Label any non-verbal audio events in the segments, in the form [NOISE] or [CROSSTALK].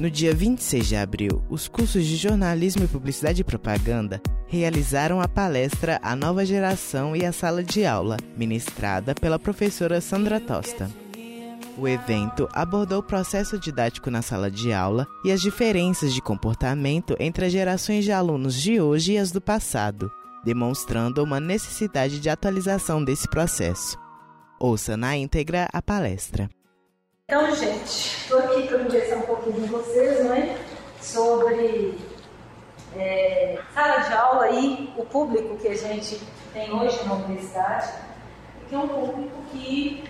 No dia 26 de abril, os cursos de jornalismo e publicidade e propaganda realizaram a palestra A Nova Geração e a Sala de Aula, ministrada pela professora Sandra Tosta. O evento abordou o processo didático na sala de aula e as diferenças de comportamento entre as gerações de alunos de hoje e as do passado, demonstrando uma necessidade de atualização desse processo. Ouça na íntegra a palestra. Então, gente, estou aqui para conversar um pouquinho com vocês, né, sobre é, sala de aula e o público que a gente tem hoje na universidade, que é um público que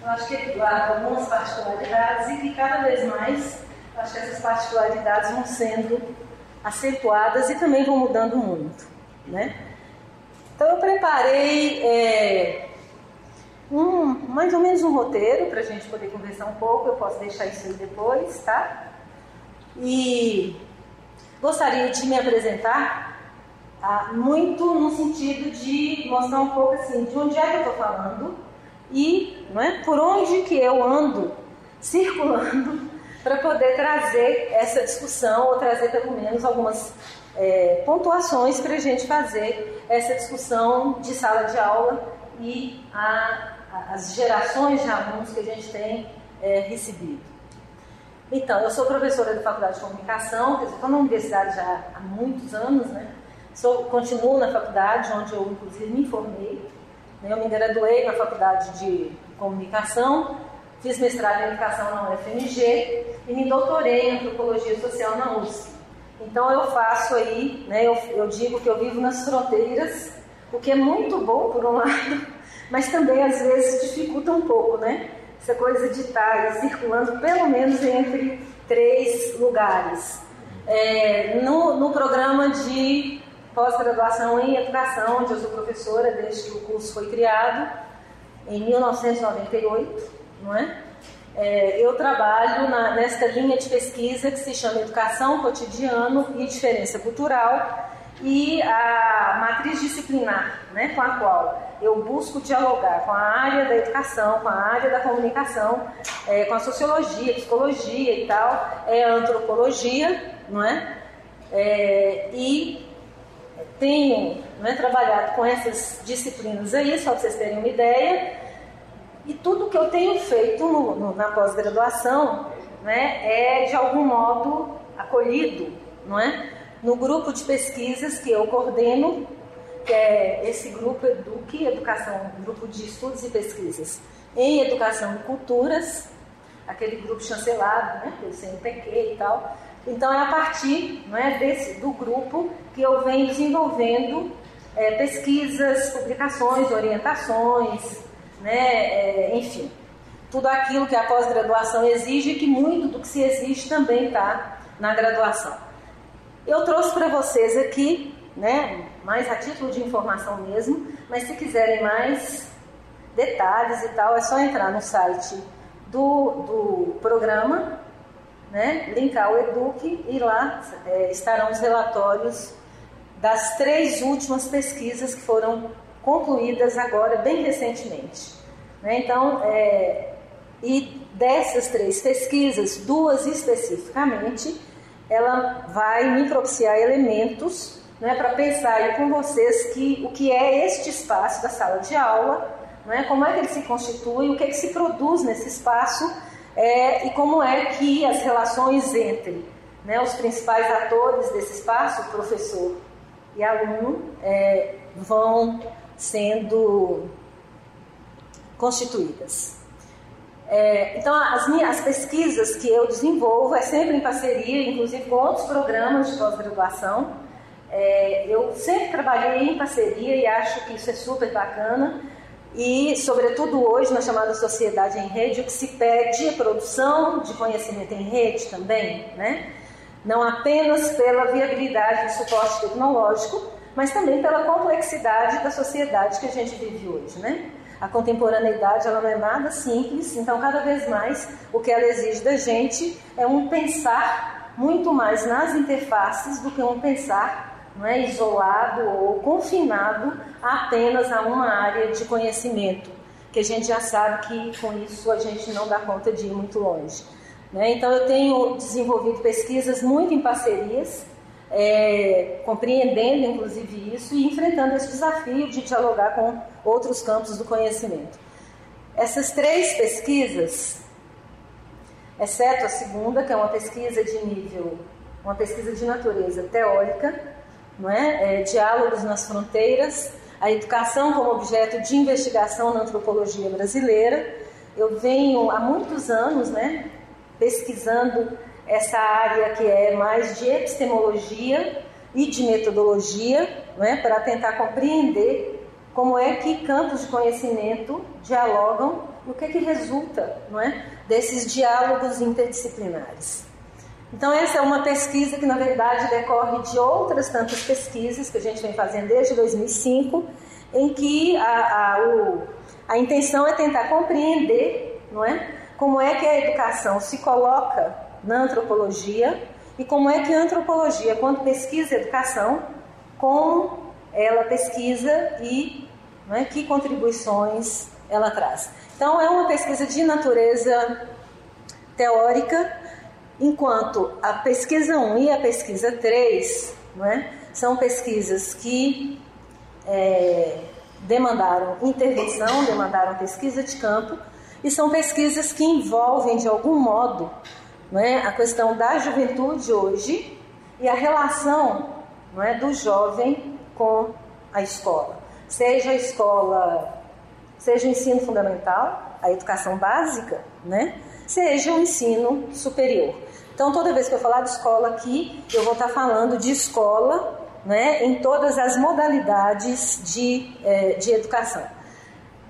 eu acho que guarda algumas particularidades e que cada vez mais acho que essas particularidades vão sendo acentuadas e também vão mudando muito, né? Então eu preparei é, um, mais ou menos um roteiro para a gente poder conversar um pouco. Eu posso deixar isso aí depois, tá? E gostaria de me apresentar ah, muito no sentido de mostrar um pouco assim de onde é que eu estou falando e não é, por onde que eu ando circulando [LAUGHS] para poder trazer essa discussão ou trazer pelo menos algumas é, pontuações para a gente fazer essa discussão de sala de aula e a as gerações de alunos que a gente tem é, recebido. Então, eu sou professora da Faculdade de Comunicação, estou na universidade já há muitos anos, né? Sou, continuo na faculdade, onde eu inclusive me formei. Né? Eu me graduei na Faculdade de Comunicação, fiz mestrado em Educação na UFMG e me doutorei em Antropologia Social na USP. Então eu faço aí, né, eu, eu digo que eu vivo nas fronteiras, o que é muito bom por um lado, mas também às vezes dificulta um pouco, né? Essa coisa de estar circulando pelo menos entre três lugares. É, no, no programa de pós-graduação em educação, onde eu sou professora desde que o curso foi criado, em 1998, não é? é eu trabalho na, nesta linha de pesquisa que se chama Educação, Cotidiano e Diferença Cultural, e a matriz disciplinar, né, com a qual eu busco dialogar com a área da educação, com a área da comunicação, é, com a sociologia, psicologia e tal, é a antropologia, não é? é e tenho né, trabalhado com essas disciplinas aí, só para vocês terem uma ideia, e tudo que eu tenho feito no, no, na pós-graduação né, é de algum modo acolhido, não é? No grupo de pesquisas que eu coordeno, que é esse grupo Eduque, Educação, Grupo de Estudos e Pesquisas em Educação e Culturas, aquele grupo chancelado, né, pelo CNPq e tal. Então é a partir não é, desse, do grupo que eu venho desenvolvendo é, pesquisas, publicações, orientações, né, é, enfim, tudo aquilo que a pós-graduação exige e que muito do que se exige também está na graduação. Eu trouxe para vocês aqui, né, mais a título de informação mesmo, mas se quiserem mais detalhes e tal, é só entrar no site do, do programa, né, linkar o Eduque e lá é, estarão os relatórios das três últimas pesquisas que foram concluídas agora, bem recentemente. Né? Então, é, e dessas três pesquisas, duas especificamente, ela vai me propiciar elementos né, para pensar com vocês que, o que é este espaço da sala de aula, né, como é que ele se constitui, o que, é que se produz nesse espaço é, e como é que as relações entre né, os principais atores desse espaço, professor e aluno, é, vão sendo constituídas. É, então, as, minhas, as pesquisas que eu desenvolvo é sempre em parceria, inclusive com outros programas de pós-graduação. É, eu sempre trabalhei em parceria e acho que isso é super bacana. E, sobretudo hoje, na chamada sociedade em rede, o que se pede é produção de conhecimento em rede também, né? não apenas pela viabilidade do suporte tecnológico, mas também pela complexidade da sociedade que a gente vive hoje. Né? A contemporaneidade ela não é nada simples, então cada vez mais o que ela exige da gente é um pensar muito mais nas interfaces do que um pensar não é, isolado ou confinado apenas a uma área de conhecimento, que a gente já sabe que com isso a gente não dá conta de ir muito longe. Né? Então, eu tenho desenvolvido pesquisas muito em parcerias, é, compreendendo inclusive isso e enfrentando esse desafio de dialogar com outros campos do conhecimento. Essas três pesquisas, exceto a segunda, que é uma pesquisa de nível, uma pesquisa de natureza teórica, não é? é diálogos nas fronteiras, a educação como objeto de investigação na antropologia brasileira. Eu venho há muitos anos, né, pesquisando essa área que é mais de epistemologia e de metodologia, né, para tentar compreender como é que campos de conhecimento dialogam e o que é que resulta, não é, desses diálogos interdisciplinares. Então essa é uma pesquisa que na verdade decorre de outras tantas pesquisas que a gente vem fazendo desde 2005, em que a, a, o, a intenção é tentar compreender, não é, como é que a educação se coloca na antropologia e como é que a antropologia, quando pesquisa educação, com ela pesquisa e é, que contribuições ela traz. Então, é uma pesquisa de natureza teórica, enquanto a pesquisa 1 e a pesquisa 3 é, são pesquisas que é, demandaram intervenção, demandaram pesquisa de campo, e são pesquisas que envolvem, de algum modo, é, a questão da juventude hoje e a relação é, do jovem com a escola. Seja a escola, seja o ensino fundamental, a educação básica, né? seja o ensino superior. Então, toda vez que eu falar de escola aqui, eu vou estar falando de escola né, em todas as modalidades de, é, de educação.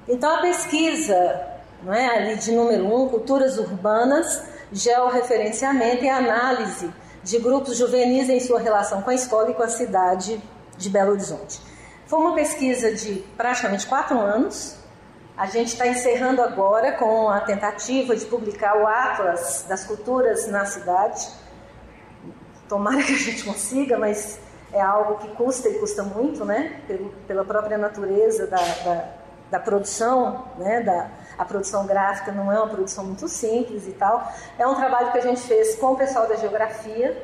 Então, a pesquisa não é, ali de número um, culturas urbanas, georreferenciamento e análise de grupos juvenis em sua relação com a escola e com a cidade de Belo Horizonte. Foi uma pesquisa de praticamente quatro anos. A gente está encerrando agora com a tentativa de publicar o Atlas das Culturas na cidade. Tomara que a gente consiga, mas é algo que custa e custa muito, né? Pela própria natureza da, da, da produção, né? Da, a produção gráfica não é uma produção muito simples e tal. É um trabalho que a gente fez com o pessoal da geografia,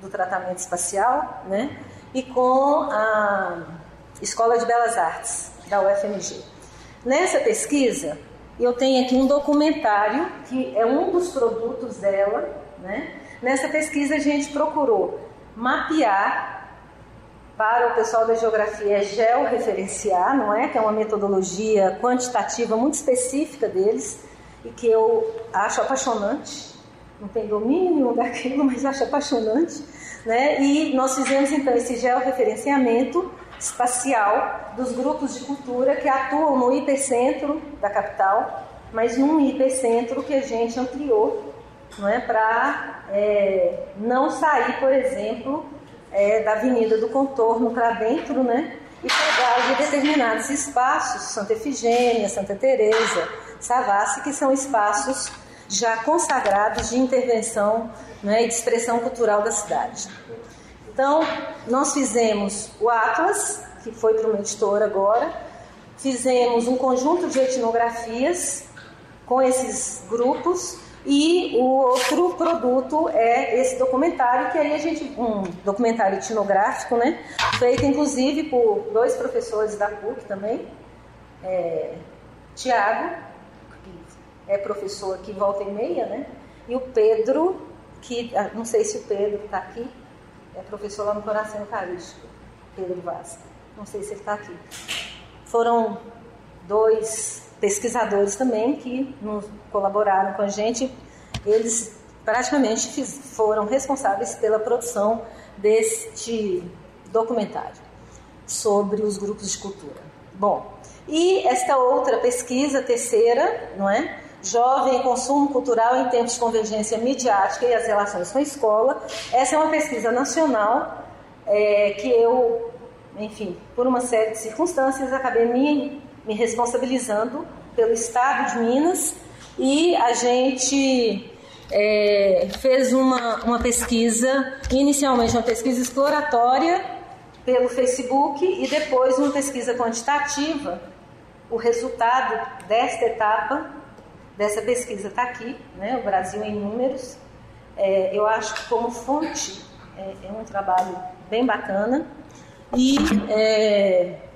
do tratamento espacial, né? E com a Escola de Belas Artes da UFMG. Nessa pesquisa, eu tenho aqui um documentário que é um dos produtos dela, né? Nessa pesquisa a gente procurou mapear para o pessoal da geografia é georreferenciar, não é? Que é uma metodologia quantitativa muito específica deles e que eu acho apaixonante. Não tem domínio nenhum daquilo, mas acho apaixonante. Né? E nós fizemos então esse georreferenciamento espacial dos grupos de cultura que atuam no hipercentro da capital, mas num hipercentro que a gente ampliou não é? para é, não sair, por exemplo, é, da Avenida do Contorno para dentro, né? E pegar de determinados espaços, Santa Efigênia, Santa Teresa, Savassi, que são espaços já consagrados de intervenção né, e de expressão cultural da cidade. Então, nós fizemos o Atlas, que foi para uma editora agora, fizemos um conjunto de etnografias com esses grupos e o outro produto é esse documentário, que aí a gente. um documentário etnográfico, né? Feito inclusive por dois professores da PUC também. É, Tiago, que é professor aqui volta e meia, né? E o Pedro, que ah, não sei se o Pedro está aqui, é professor lá no Coração Eucarístico, Pedro Vaz. Não sei se ele está aqui. Foram dois pesquisadores também que colaboraram com a gente. Eles praticamente foram responsáveis pela produção deste documentário sobre os grupos de cultura. Bom, e esta outra pesquisa, terceira, não é? Jovem consumo cultural em tempos de convergência midiática e as relações com a escola. Essa é uma pesquisa nacional é, que eu, enfim, por uma série de circunstâncias, acabei me me responsabilizando pelo Estado de Minas e a gente é, fez uma, uma pesquisa, inicialmente uma pesquisa exploratória pelo Facebook e depois uma pesquisa quantitativa. O resultado desta etapa, dessa pesquisa está aqui, né, o Brasil em números, é, eu acho que como fonte é, é, um trabalho bem bacana. E é,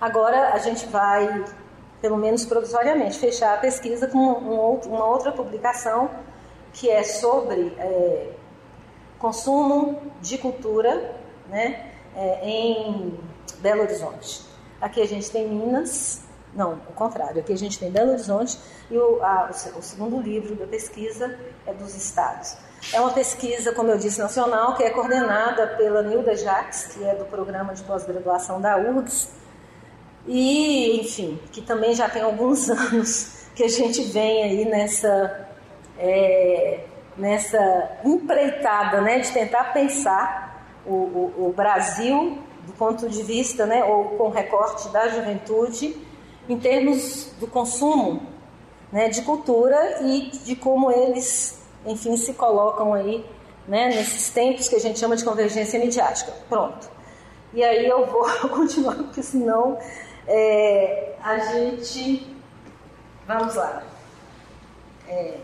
agora a gente vai, pelo menos provisoriamente, fechar a pesquisa com um, uma outra publicação que é sobre é, consumo de cultura né, é, em Belo Horizonte. Aqui a gente tem Minas, não, o contrário, aqui a gente tem Belo Horizonte e o, a, o, segundo livro da pesquisa é dos estados. É uma pesquisa, como eu disse, nacional, que é coordenada pela Nilda Jacques, que é do programa de pós-graduação da URGS, e, enfim, que também já tem alguns [LAUGHS] anos que a gente vem aí nessa, é, nessa empreitada né, de tentar pensar o, o, o Brasil do ponto de vista, né, ou com recorte da juventude, em termos do consumo né, de cultura e de como eles, enfim, se colocam aí né, nesses tempos que a gente chama de convergência midiática. Pronto. E aí eu vou [LAUGHS] continuar, porque senão é, a gente. Vamos lá. É,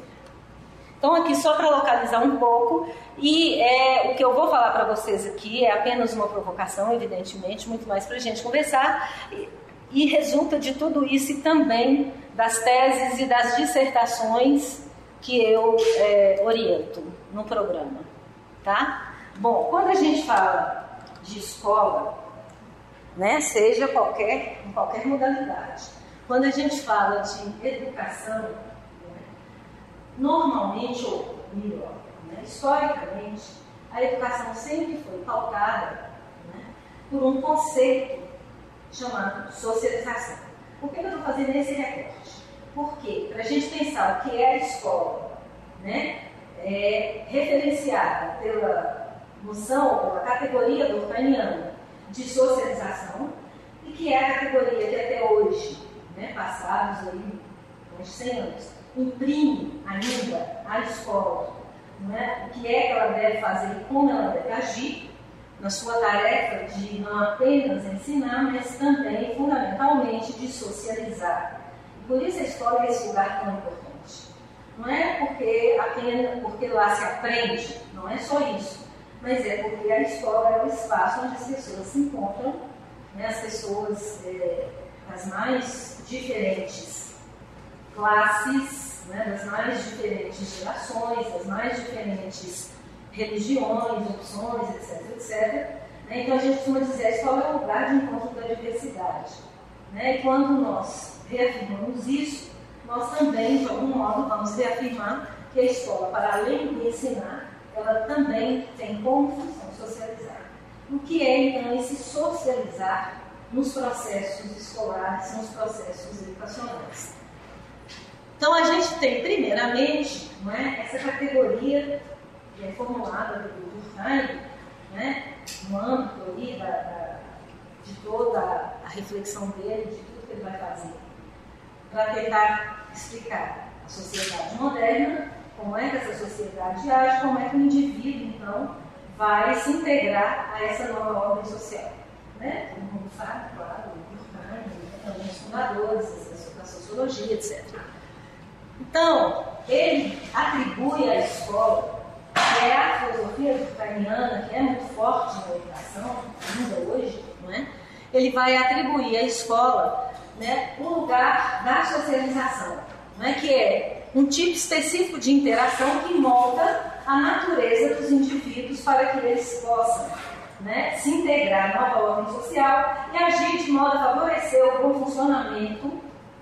então, aqui só para localizar um pouco, e é, o que eu vou falar para vocês aqui é apenas uma provocação, evidentemente, muito mais para a gente conversar, e, e, resulta de tudo isso e também das teses e das dissertações que eu é, oriento no programa, tá? Bom, quando a gente fala de escola, né, seja qualquer, em qualquer modalidade, quando a gente fala de educação, normalmente, ou melhor, né, historicamente, a educação sempre foi pautada né, por um conceito chamado socialização. Por que eu estou fazendo esse recorte? Porque, para a gente pensar o que é a escola, né, é referenciada pela noção, pela categoria durkheimiana de socialização, e que é a categoria que até hoje, né, passados aí uns 100 anos, imprime ainda à escola né, o que é que ela deve fazer e como ela deve agir na sua tarefa de não apenas ensinar, mas também, fundamentalmente, de socializar. E por isso a escola é esse lugar tão importante. Não é porque, apenas, porque lá se aprende, não é só isso, mas é porque a escola é o espaço onde as pessoas se encontram, né, as pessoas é, as mais diferentes classes, né, das mais diferentes gerações, das mais diferentes religiões, opções, etc, etc. Né? Então a gente costuma dizer a escola é o lugar de encontro da diversidade. Né? E quando nós reafirmamos isso, nós também, de algum modo, vamos reafirmar que a escola, para além de ensinar, ela também tem como função socializar. O que é então esse socializar nos processos escolares, nos processos educacionais? Então a gente tem, primeiramente, não é, essa categoria que é formulada pelo Durkheim, né, no âmbito ali da, da, de toda a reflexão dele, de tudo que ele vai fazer, para tentar explicar a sociedade moderna, como é que essa sociedade age, como é que o indivíduo, então, vai se integrar a essa nova ordem social. Né? Todo mundo sabe, claro, também os fundadores da sociologia, etc. Então, ele atribui à escola, que é a filosofia ucraniana, que é muito forte na educação, ainda hoje, não é? ele vai atribuir à escola né, o lugar da socialização, não é? que é um tipo específico de interação que molda a natureza dos indivíduos para que eles possam né, se integrar à nova ordem social e agir de modo a favorecer o bom funcionamento,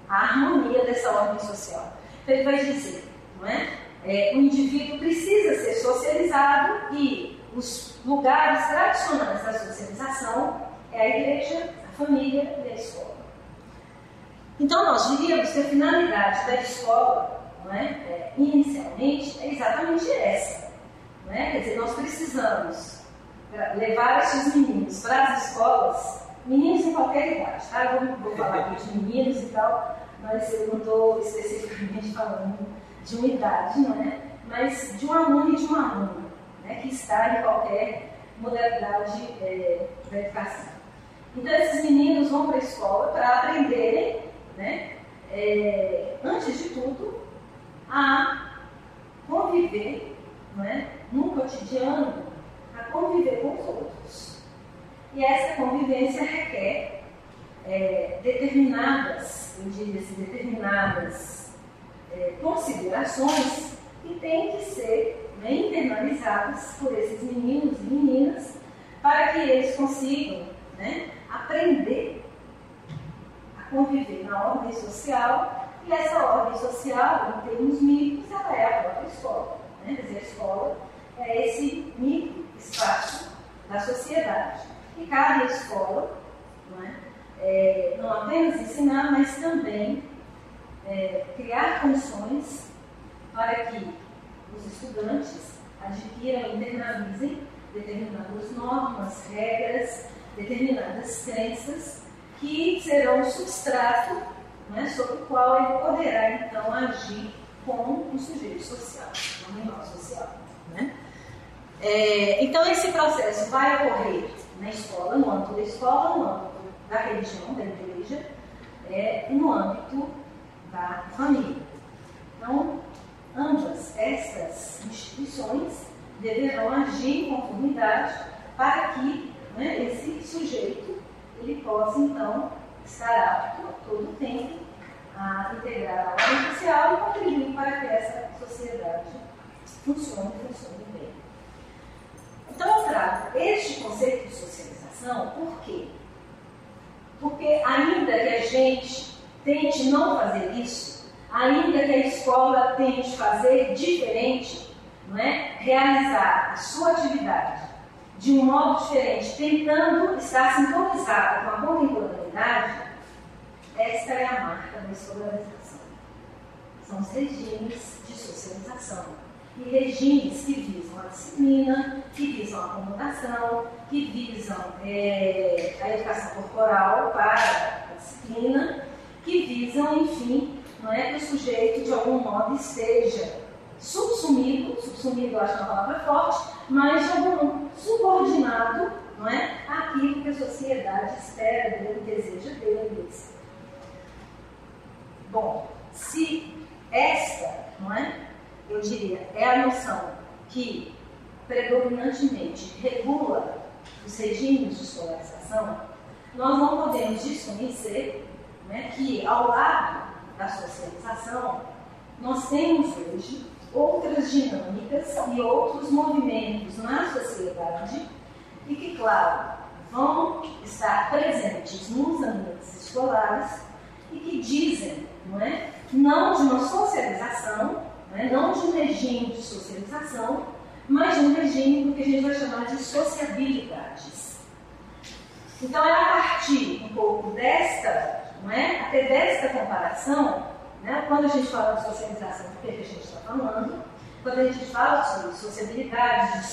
a harmonia dessa ordem social. Então ele vai dizer, não é? é? O indivíduo precisa ser socializado e os lugares tradicionais da socialização é a igreja, a família e a escola. Então nós diríamos que a finalidade da escola, não é? é inicialmente, é exatamente essa. Não é? Quer dizer, nós precisamos levar esses meninos para as escolas, meninos em qualquer idade, tá? Eu vou, vou falar aqui de meninos e tal, mas eu não estou especificamente falando de uma idade, não é? Mas de um aluno e de uma aluna, né? que está em qualquer modalidade é, da educação. Então, esses meninos vão para a escola para aprenderem, né? É, antes de tudo, a conviver não é, no cotidiano a conviver com os outros. E essa convivência requer é, determinadas, eu diria assim, determinadas é, considerações que têm que ser né, internalizadas por esses meninos e meninas para que eles consigam né, aprender a conviver na ordem social e essa ordem social, em termos micros, ela é a própria escola. Né? Quer dizer, a escola é esse micro espaço da sociedade. E cabe à escola não, é? É, não apenas ensinar, mas também é, criar condições para que os estudantes adquiram internalizem determinadas normas, regras, determinadas crenças que serão substrato né, sobre o qual ele poderá então agir como um sujeito social, um animal social. Né? É, então esse processo vai ocorrer na escola, no âmbito da escola, no âmbito da religião, da igreja, é, no âmbito da família. Então, ambas estas instituições deverão agir em conformidade para que né, esse sujeito ele possa então estar apto todo o tempo a integrar a ordem social e contribuir para que essa sociedade funcione e funcione bem. Então eu trago este conceito de socialização por quê? Porque ainda que a gente tente não fazer isso, ainda que a escola tente fazer diferente, não é? realizar a sua atividade de um modo diferente, tentando estar sintonizada com a contemporaneidade, esta é a marca da escolarização. São os regimes de socialização. E regimes que visam a disciplina, que visam a acomodação, que visam é, a educação corporal para a disciplina, que visam, enfim, não é que o sujeito de algum modo esteja subsumido, subsumido eu acho uma palavra forte, mas algum subordinado não é, àquilo que a sociedade espera dele, deseja dele, etc. Bom, se esta, não é, eu diria, é a noção que predominantemente regula os regimes de escolarização, nós não podemos desconhecer né, que, ao lado da socialização, nós temos hoje outras dinâmicas e outros movimentos na sociedade e que, claro, vão estar presentes nos ambientes escolares e que dizem não, é? não de uma socialização, não, é? não de um regime de socialização, mas de um regime do que a gente vai chamar de sociabilidades. Então é a partir um pouco desta, não é? até desta comparação, né? quando a gente fala de socialização, do que a gente está falando, quando a gente fala sobre sociabilidades, de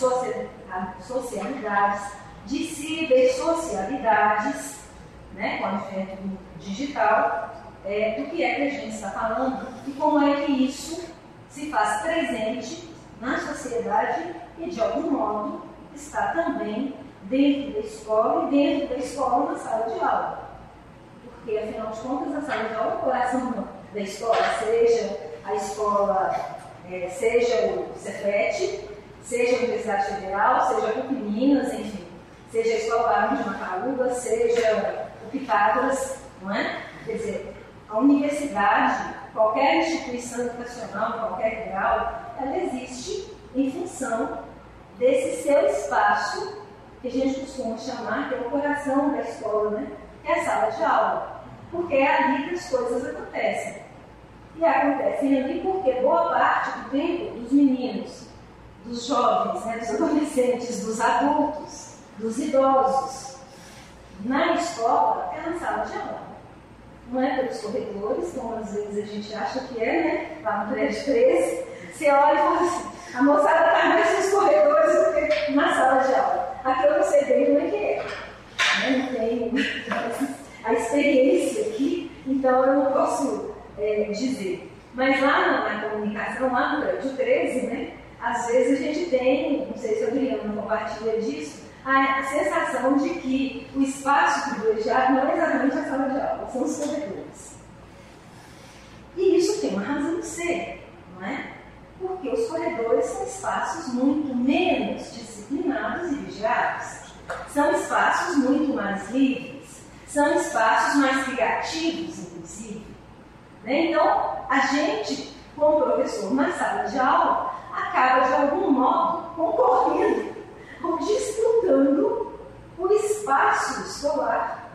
socialidades, de cibersocialidades, né? com o advento digital, é, do que é que a gente está falando e como é que isso se faz presente na sociedade e, de algum modo, está também dentro da escola e dentro da escola na sala de aula. Porque, afinal de contas, a sala de aula é o coração da escola, seja a escola, é, seja o Cefet, seja a Universidade Federal, seja a PUC Minas, enfim, seja a Escola Barão de Macaúba, seja o Pitágoras, não é? Quer dizer, a universidade, qualquer instituição educacional, qualquer grau, ela existe em função desse seu espaço, que a gente costuma chamar, que é o coração da escola, né? que é a sala de aula. Porque é ali que as coisas acontecem. E acontecem ali porque boa parte do tempo dos meninos, dos jovens, né, dos adolescentes, dos adultos, dos idosos, na escola é na sala de aula não é pelos corredores, como às vezes a gente acha que é, né? Lá no prédio 13, você olha e fala assim, a moçada está mais nos corredores do que na sala de aula. Aqui eu não sei bem como é que é. Né? Não tenho [LAUGHS] a experiência aqui, então eu não posso é, dizer. Mas lá na, comunicação, lá no prédio 13, né? Às vezes a gente tem, não sei se a Adriana compartilha disso, a sensação de que o espaço privilegiado não é exatamente a sala de aula, são os corredores. E isso tem uma razão de ser, não é? Porque os corredores são espaços muito menos disciplinados e vigiados. São espaços muito mais livres. São espaços mais criativos, inclusive. Né? Então, a gente, como professor na sala de aula, acaba de algum modo concorrendo ou disputando o espaço escolar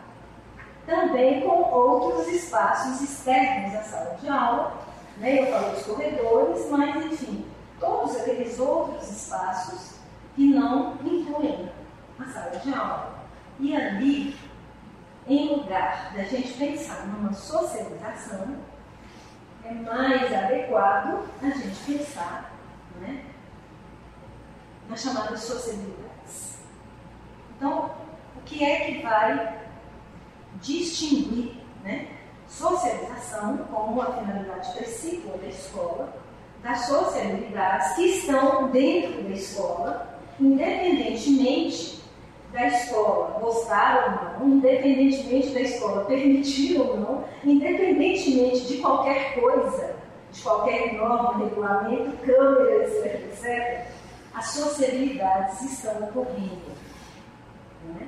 também com outros espaços externos à sala de aula. Né? Eu falei dos corredores, mas enfim, todos aqueles outros espaços que não incluem a sala de aula. E ali, em lugar da gente pensar numa socialização, é mais adequado a gente pensar né, nas chamadas sociabilidades. Então, o que é que vai distinguir né, socialização como a finalidade principal da escola das sociabilidades que estão dentro da escola, independentemente da escola gostar ou não, independentemente da escola [LAUGHS] permitir ou não, independentemente de qualquer coisa, de qualquer norma, regulamento, câmeras, etc, as sociabilidades estão ocorrendo. Né?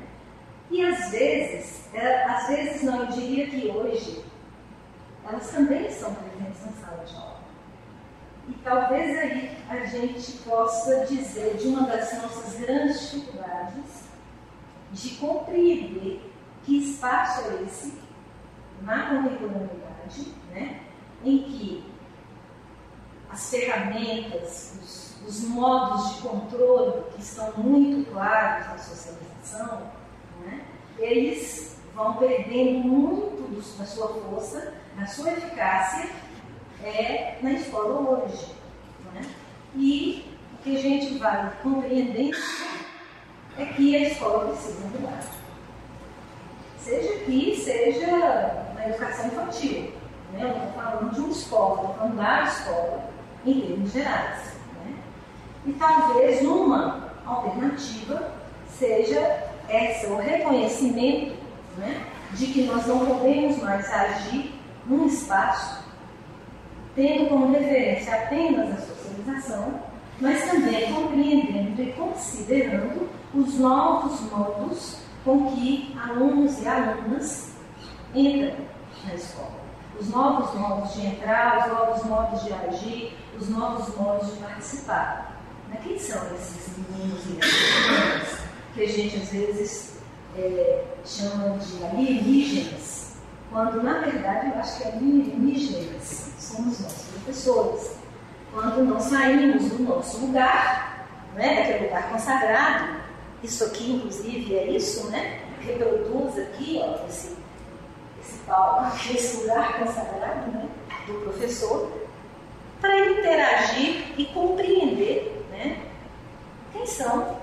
E às vezes, às vezes não, eu diria que hoje, elas também estão presentes na sala de aula. E talvez aí a gente possa dizer de uma das nossas grandes dificuldades de compreender que espaço é esse na curricularidade, né, em que as ferramentas, os, os, modos de controle que estão muito claros na socialização, né, eles vão perdendo muito da sua força, da sua eficácia é, na escola hoje. Né? E o que a gente vai compreendendo é que a escola precisa mudar. Seja aqui, seja na educação infantil. Né? Eu estou falando de uma escola, estou falando da escola em termos gerais. Né? E talvez uma alternativa seja essa, o reconhecimento né, de que nós não podemos mais agir num espaço tendo como referência apenas a socialização, mas também compreendendo e considerando os novos modos com que alunos e alunas entram na escola. Os novos modos de entrar, os novos modos de agir, os novos modos de participar. Mas quem são esses meninos e meninas que a gente às vezes é, chama de alienígenas, quando na verdade eu acho que alienígenas somos nós, professores. Quando não saímos do nosso lugar, né, daquele lugar consagrado, isso aqui, inclusive, é isso, né? Reproduz aqui, ó, esse, esse palco, [LAUGHS] esse lugar consagrado, né? Do professor, para interagir e compreender, né? Quem são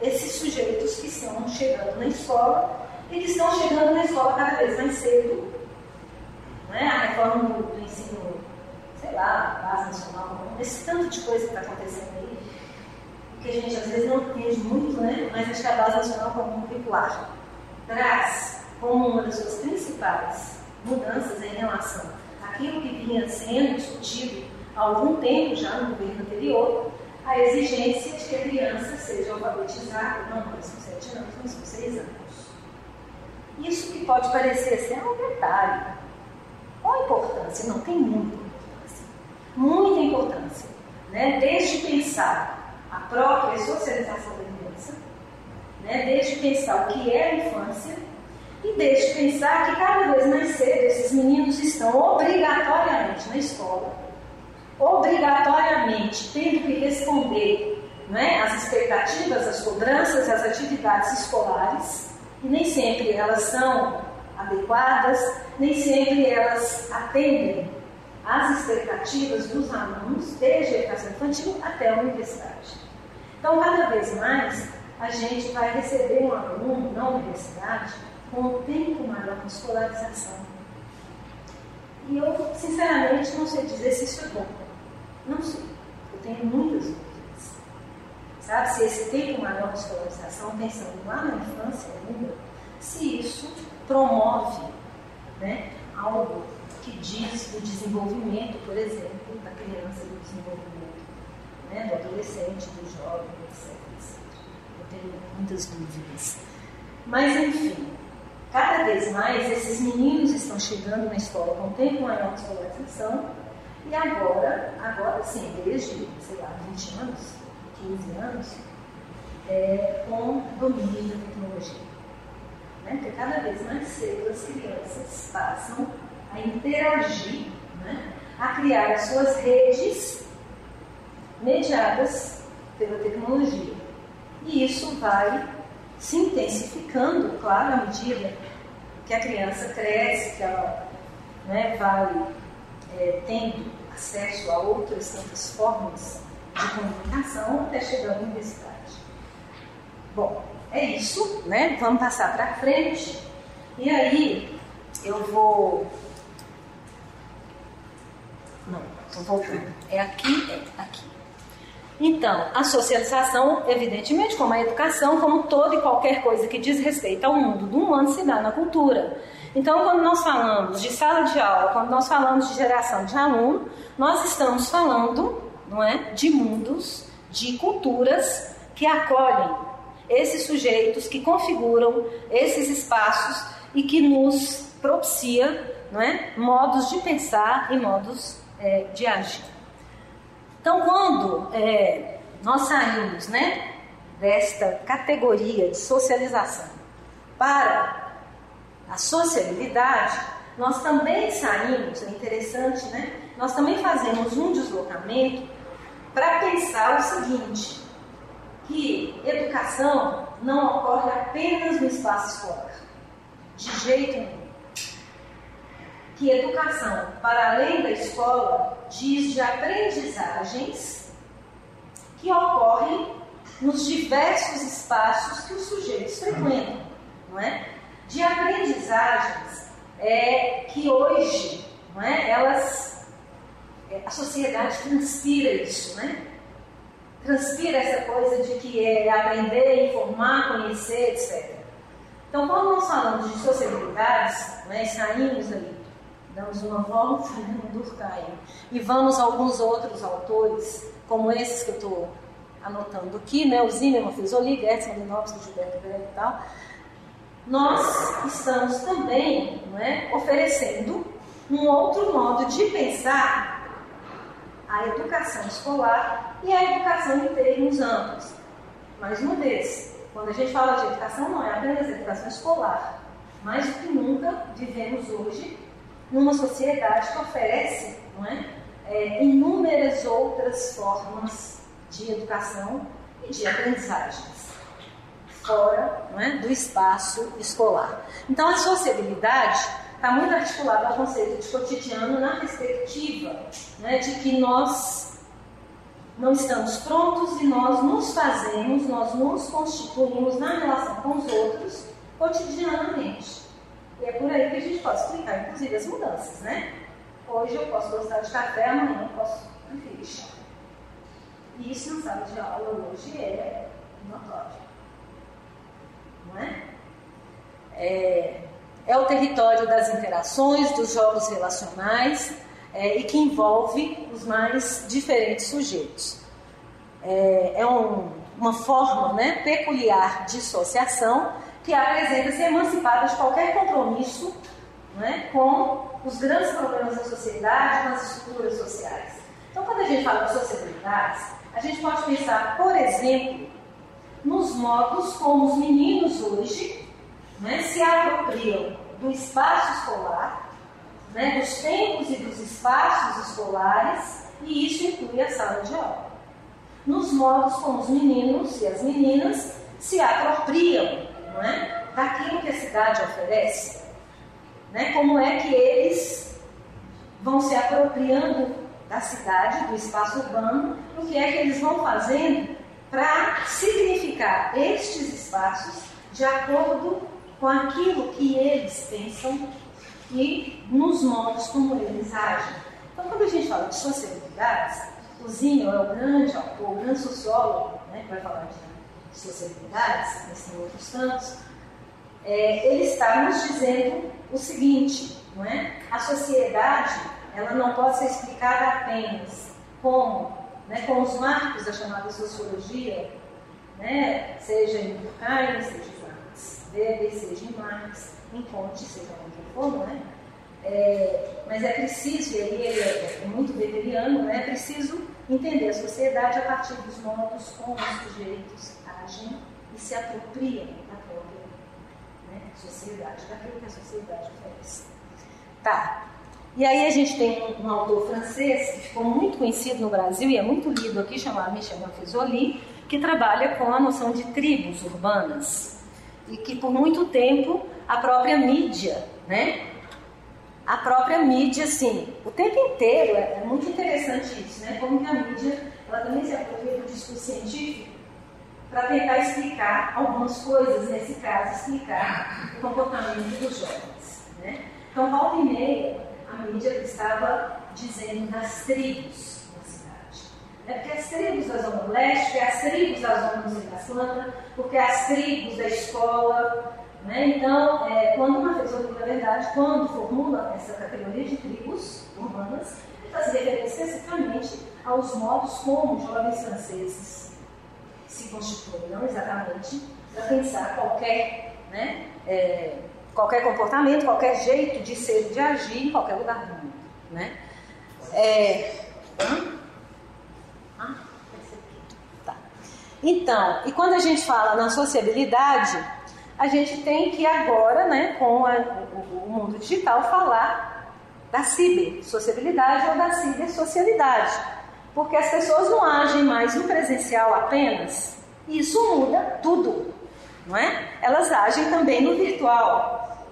esses sujeitos que estão chegando na escola e que estão chegando na escola cada vez mais cedo. Né? A reforma do, do ensino, sei lá, base nacional, esse tanto de coisa que está acontecendo aí, que a gente às vezes não entende muito, né? mas acho que a base nacional comum curricular traz como uma das suas principais mudanças em relação àquilo que vinha sendo discutido há algum tempo já no governo anterior, a exigência de que a criança seja alfabetizada, não mais com 7 anos, mas com 6 anos. Isso que pode parecer ser um detalhe. Qual a importância? Não, tem muita importância. Muita importância. Né? Desde pensar a própria socialização da criança, né? desde pensar o que é a infância, e desde pensar que cada vez mais cedo esses meninos estão obrigatoriamente na escola obrigatoriamente tendo que responder né, às expectativas, às cobranças, às atividades escolares, e nem sempre elas são adequadas, nem sempre elas atendem às expectativas dos alunos, desde a educação infantil até a universidade. Então, cada vez mais, a gente vai receber um aluno na universidade com um tempo maior de escolarização. E eu, sinceramente, não sei dizer se isso é bom. Não sei. Eu tenho muitas dúvidas. Sabe, se esse tempo maior de escolarização, pensando lá na infância ainda, se isso promove né, algo que diz do desenvolvimento, por exemplo, da criança, do desenvolvimento adolescente, do jovem, etc. Eu tenho muitas dúvidas. Mas, enfim, cada vez mais esses meninos estão chegando na escola com um tempo maior de escolarização e agora, agora sim, desde, sei lá, 20 anos, 15 anos, é, com domínio da tecnologia. Né? Porque cada vez mais cedo as crianças passam a interagir, né? a criar as suas redes mediadas pela tecnologia. E isso vai se intensificando, claro, à medida que a criança cresce, que ela né, vai é, tendo acesso a outras tantas formas de comunicação até chegar à universidade. Bom, é isso, né? Vamos passar para frente. E aí eu vou. Não, estou voltando. É aqui, é aqui. Então, a socialização, evidentemente, como a educação, como toda e qualquer coisa que diz respeito ao mundo do humano, se dá na cultura. Então, quando nós falamos de sala de aula, quando nós falamos de geração de aluno, nós estamos falando, não é, de mundos, de culturas que acolhem esses sujeitos, que configuram esses espaços e que nos propicia, não é, modos de pensar e modos é, de agir. Então, quando é, nós saímos, né, desta categoria de socialização para a sociabilidade, nós também saímos, é interessante, né? Nós também fazemos um deslocamento para pensar o seguinte, que educação não ocorre apenas no espaço escolar, de jeito nenhum. Que educação, para além da escola, diz de aprendizagens que ocorrem nos diversos espaços que os sujeitos frequentam, não é? de aprendizagens é, que hoje não é, elas, é, a sociedade transpira isso, né? transpira essa coisa de que é aprender, informar, conhecer, etc. Então, quando nós falamos de sociabilidades, né, saímos ali, damos uma volta no Durkheim e vamos a alguns outros autores, como esses que eu estou anotando aqui, né, o Zimmermann, Frisoli, Gertz, Malinowski, Gilberto Velho e tal, nós estamos também não é, oferecendo um outro modo de pensar a educação escolar e a educação em termos amplos. Mais uma vez, quando a gente fala de educação, não é apenas educação escolar. Mais do que nunca, vivemos hoje numa sociedade que oferece não é, é, inúmeras outras formas de educação e de aprendizagem fora é, do espaço escolar. Então, a sociabilidade está muito articulada ao conceito de cotidiano na perspectiva né, de que nós não estamos prontos e nós nos fazemos, nós nos constituímos na relação com os outros cotidianamente. E é por aí que a gente pode explicar, inclusive, as mudanças, né? Hoje eu posso gostar de café, amanhã eu posso preferir chá. E isso na sala de aula hoje é notório não é? É, é o território das interações, dos jogos relacionais é, e que envolve os mais diferentes sujeitos. É, é um, uma forma né, peculiar de associação que apresenta-se emancipada de qualquer compromisso né, com os grandes problemas da sociedade, com as estruturas sociais. Então, quando a gente fala de sociabilidades, a gente pode pensar, por exemplo, nos modos como os meninos hoje né, se apropriam do espaço escolar, né, dos tempos e dos espaços escolares, e isso inclui a sala de aula. Nos modos como os meninos e as meninas se apropriam é, daquilo que a cidade oferece, né, como é que eles vão se apropriando da cidade, do espaço urbano, o que é que eles vão fazendo para significar estes espaços de acordo com aquilo que eles pensam e nos modos como eles agem. Então, quando a gente fala de sociabilidades, o Zinho é o grande o grande sociólogo, né, que vai falar de sociabilidades, mas tem outros tantos, é, ele está nos dizendo o seguinte, não é? A sociedade, ela não pode ser explicada apenas como né, com os marcos da chamada sociologia, né, seja em Durkheim, seja em Marx Weber, seja em Marx, em Conte, seja onde for, não é? É, mas é preciso, e aí ele é, é muito weberiano, né, é preciso entender a sociedade a partir dos modos como os sujeitos e se apropriam da própria né, sociedade, daquilo que a sociedade oferece. Tá. E aí a gente tem um, um, autor francês que ficou muito conhecido no Brasil e é muito lido aqui, chamado Michel Maffezoli, que trabalha com a noção de tribos urbanas. E que por muito tempo a própria mídia, né? A própria mídia, assim, o tempo inteiro, é, é muito interessante isso, né? Como que a mídia, ela também se apropria do discurso científico para tentar explicar algumas coisas, nesse caso, explicar o comportamento dos jovens, né? Então, volta e meia, a mídia estava dizendo das tribos da cidade. É porque as tribos da Zona Leste, porque as tribos da Zona da Santa, porque as tribos da escola. Né? Então, é, quando uma pessoa, na verdade, quando formula essa categoria de tribos urbanas, fazia referência especificamente aos modos como jovens franceses se constituem, não exatamente para pensar qualquer né, é, qualquer comportamento, qualquer jeito de ser, de agir em qualquer lugar do mundo. Né? É... Tá. Então, e quando a gente fala na sociabilidade, a gente tem que agora, né, com a, o, o, mundo digital, falar da cibersociabilidade ou da cibersocialidade. Porque as pessoas não agem mais no presencial apenas, isso muda tudo não é? Elas agem também no virtual.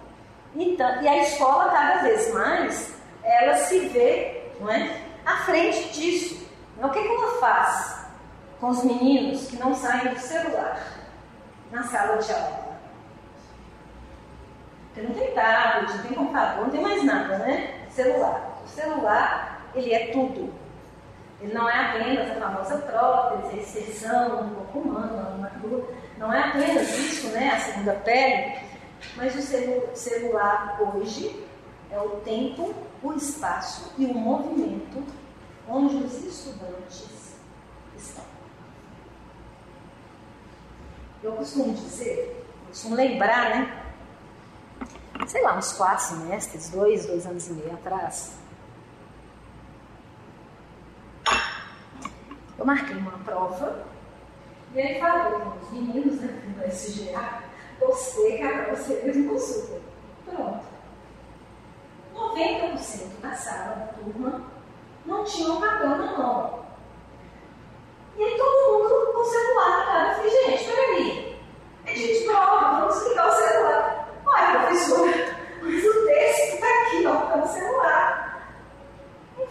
Então, e a escola cada vez mais ela se vê, não é, à frente disso. Então, o que, que ela faz com os meninos que não saem do celular na sala de aula? Porque não tem tablet, não tem computador, não tem mais nada, né? Celular. O celular, ele é tudo. Ele não é apenas a famosa prótese, a exceção do corpo humano, uma crua. Não é apenas isso, né, a segunda pele, mas o celular hoje é o tempo, o espaço e o movimento onde os estudantes estão. Eu costumo dizer, costumo lembrar, né? Sei lá, uns quatro semestres, dois, dois anos e meio atrás, eu marquei uma prova e aí falei com os meninos, né, do SGA, postei que a prova seria de consulta. Pronto. 90% da sala, da turma, não tinha um papel na mão. E aí todo mundo com o celular cara. Eu falei, gente, peraí. É dia de prova, vamos ligar o celular. Olha, professora, mas o texto está aqui, ó, tá no celular.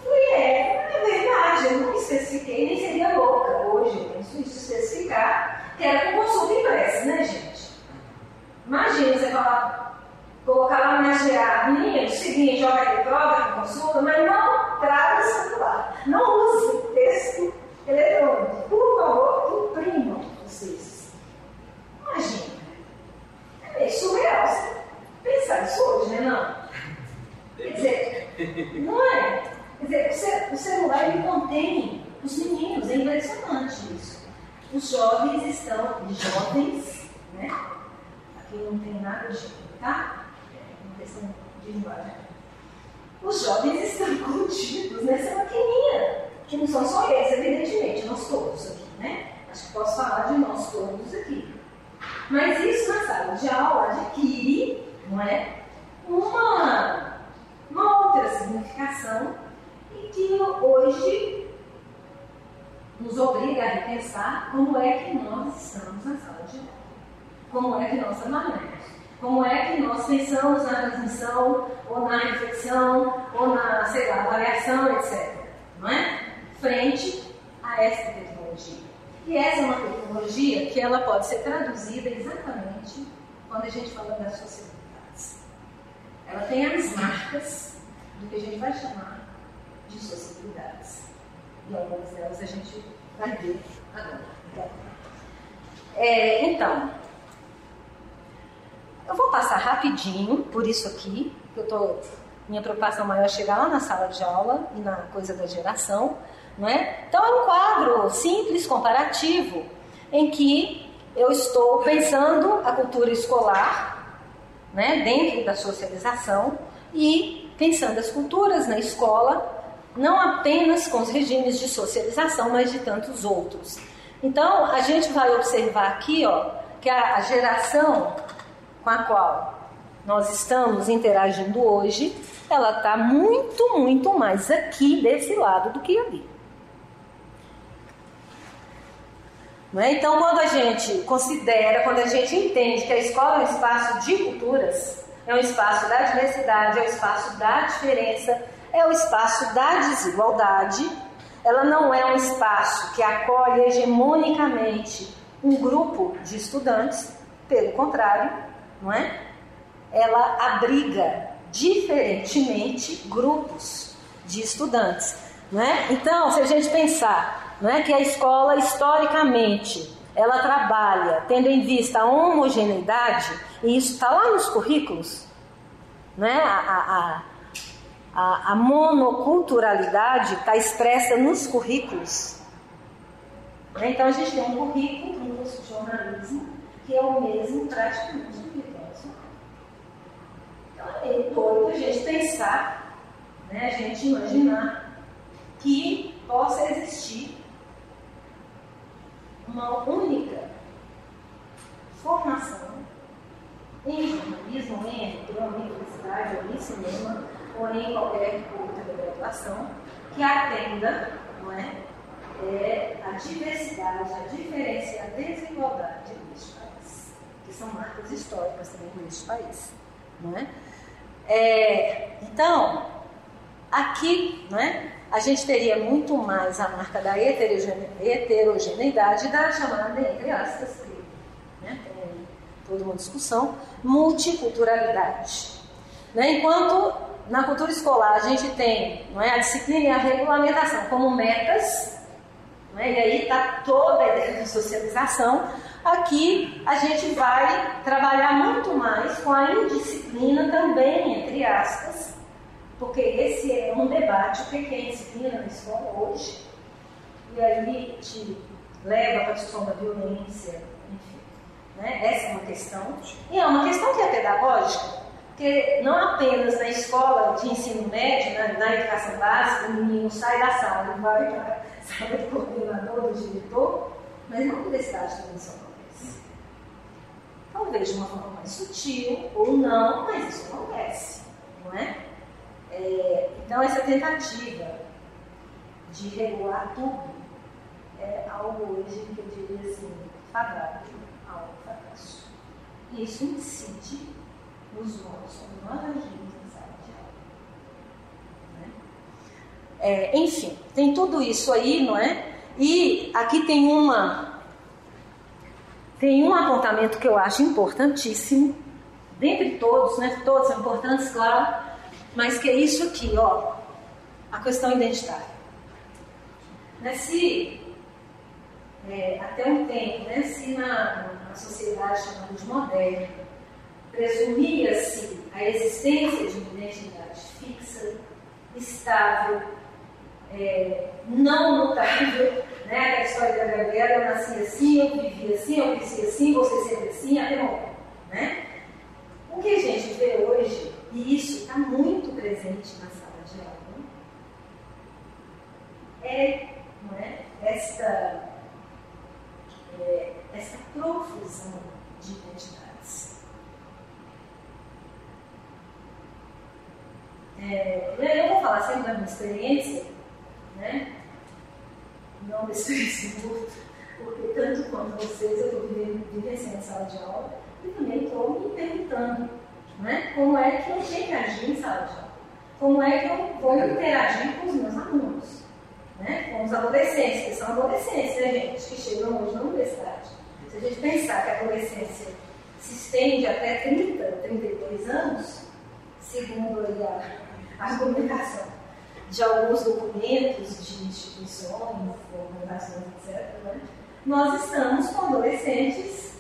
Falei, é, é verdade, eu não especifiquei, nem seria louca hoje, eu penso isso, especificar, que era com consulta impressa, né, gente? Imagina você falar, colocar lá na GA, menino, seguinte, joga prova, com consulta, mas não traga celular, não use texto eletrônico. Por favor, imprimam vocês. Imagina, é meio surreal você pensar isso hoje, né? Não. Quer dizer, não é? Quer dizer, o celular ele contém os meninos, é impressionante isso. Os jovens estão, jovens, né? Aqui não tem nada de, tá? É uma questão de linguagem. Os jovens estão [LAUGHS] contidos nessa maquininha, que não são só eles, evidentemente, nós todos aqui, né? Acho que posso falar de nós todos aqui. Mas isso na sala de aula adquire, não é? Uma, uma outra significação que hoje nos obriga a repensar como é que nós estamos na sala de aula. Como é que nós trabalhamos. Como é que nós pensamos na transmissão, ou na reflexão, ou na, sei lá, avaliação, etc. Não é? Frente a essa tecnologia. E essa é uma tecnologia que ela pode ser traduzida exatamente quando a gente fala das sociedades. Ela tem as marcas do que a gente vai chamar de sociedades. E algumas delas a gente vai ver agora. É, então, eu vou passar rapidinho por isso aqui, que eu tô, minha preocupação maior é chegar lá na sala de aula e na coisa da geração, é? Então é um quadro simples, comparativo, em que eu estou pensando a cultura escolar né, dentro da socialização e pensando as culturas na escola, não apenas com os regimes de socialização, mas de tantos outros. Então, a gente vai observar aqui ó, que a geração com a qual nós estamos interagindo hoje, ela está muito, muito mais aqui desse lado do que ali. É? Então, quando a gente considera, quando a gente entende que a escola é um espaço de culturas, é um espaço da diversidade, é um espaço da diferença, é o espaço da desigualdade, ela não é um espaço que acolhe hegemonicamente um grupo de estudantes, pelo contrário, não é? Ela abriga diferentemente grupos de estudantes, não é? Então, se a gente pensar, não é que a escola historicamente ela trabalha tendo em vista a homogeneidade, e isso está lá nos currículos, né? a, a, a, a monoculturalidade está expressa nos currículos. Né? Então a gente tem um currículo no curso de jornalismo que é o mesmo praticamente do que Então é todo a gente pensar, né? a gente imaginar que possa existir uma única formação em jornalismo, em editora, em publicidade, ou em cinema, ou em qualquer outra graduação, que atenda não é, é, a diversidade, a diferença e a desigualdade deste país, que são marcas históricas também deste país. Não é? É, então, aqui, é, a gente teria muito mais a marca da heterogeneidade da chamada, entre aspas, que né, tem toda uma discussão, multiculturalidade. Né? Enquanto na cultura escolar a gente tem não é, a disciplina e a regulamentação como metas, é? e aí está toda a ideia de socialização, aqui a gente vai trabalhar muito mais com a indisciplina também, entre aspas, porque esse é um debate, o que é disciplina na escola hoje, e aí te leva para a discussão da violência, enfim. Né? Essa é uma questão. E é uma questão que é pedagógica, porque não apenas na escola de ensino médio, na, na educação básica, o menino sai da sala e vai para a [LAUGHS] sala do coordenador, do diretor, mas na universidade também isso acontece. Talvez de uma forma mais sutil ou não, mas isso acontece, não é? É, então, essa tentativa de regular tudo é algo hoje que eu diria assim, fadado ao fracasso. E isso incide nos modos como aula. Né? É, enfim, tem tudo isso aí, não é? E aqui tem uma tem um apontamento que eu acho importantíssimo, dentre todos, né? Todos são importantes, claro, mas que é isso aqui, ó, a questão identitária. Né, se, é, até um tempo, né, se na, na sociedade chamada de moderna, presumia-se a existência de uma identidade fixa, estável, é, não mutável, né? A história da Gabriela, eu nasci assim, eu vivi assim, eu cresci assim, você sempre assim, até morrer, né? O que a gente vê hoje e isso está muito presente na sala de aula, é, não é esta, é, profusão de identidades. É, eu vou falar sempre da minha experiência, né? não da experiência do outro, porque tanto quanto vocês eu estou vivenciando a sala de aula e também estou me perguntando né? Como é que eu tenho que agir em sala de aula? Como é que eu vou interagir com os meus alunos? Né? Com os adolescentes, que são adolescentes, né, gente, que chegam hoje na universidade. Se a gente pensar que a adolescência se estende até 30, 32 anos, segundo a argumentação de alguns documentos de instituições, organizações, etc., né? nós estamos com adolescentes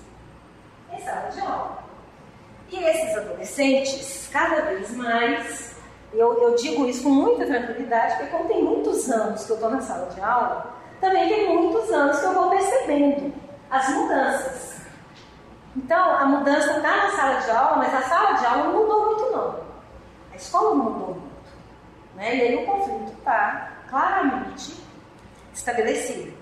em sala de aula. E esses adolescentes, cada vez mais, Eu, eu digo isso com muita tranquilidade, porque como tem muitos anos que eu estou na sala de aula, também tem muitos anos que eu vou percebendo as mudanças. Então, a mudança está na sala de aula, mas a sala de aula não mudou muito, não. A escola não mudou muito. Né? E aí o conflito está claramente estabelecido.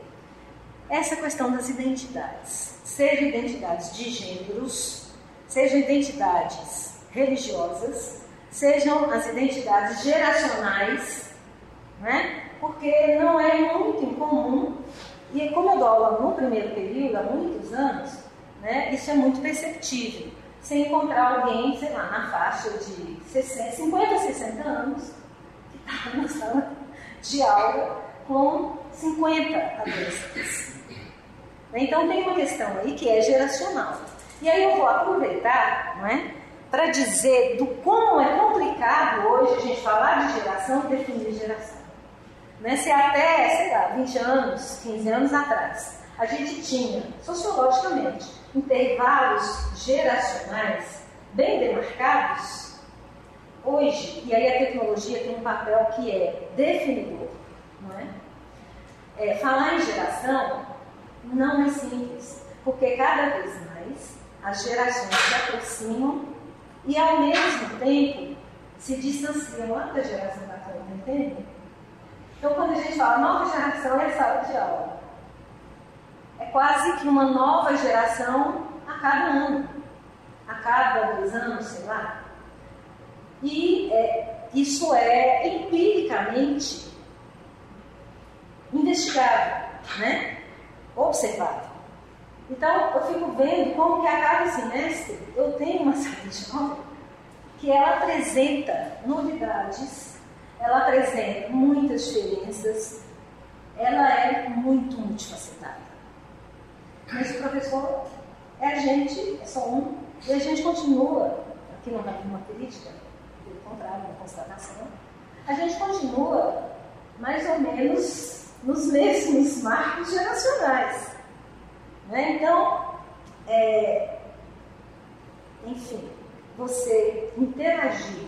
Essa questão das identidades, seja identidades de gêneros, sejam identidades religiosas, sejam as identidades geracionais, né? porque não é muito incomum, e como eu dou aula no primeiro período, há muitos anos, né, isso é muito perceptível. Você encontrar alguém, sei lá, na faixa de 60, 50, 60 anos, na sala de aula com 50 adolescentes. Então tem uma questão aí que é geracional. E aí eu vou aproveitar, não é? Para dizer do como é complicado hoje a gente falar de geração e definir geração. Né? Se até, sei lá, 20 anos, 15 anos atrás, a gente tinha, sociologicamente, intervalos geracionais bem demarcados, hoje, e aí a tecnologia tem um papel que é definidor, não é? é falar em geração não é simples, porque cada vez mais as gerações se aproximam e ao mesmo tempo se distanciam lá da geração da frente, entende? Então quando a gente fala nova geração é sala de aula. É quase que uma nova geração a cada ano, a cada dois anos, sei lá. E é, isso é empiricamente investigado, né? observado. Então, eu fico vendo como que a cada semestre eu tenho uma série aula que ela apresenta novidades, ela apresenta muitas diferenças, ela é muito multifacetada. Mas o professor é a gente, é só um, e a gente continua, aqui não é uma crítica, contrário, uma constatação, a gente continua mais ou menos nos mesmos marcos geracionais. Né? Então, é, enfim, você interagir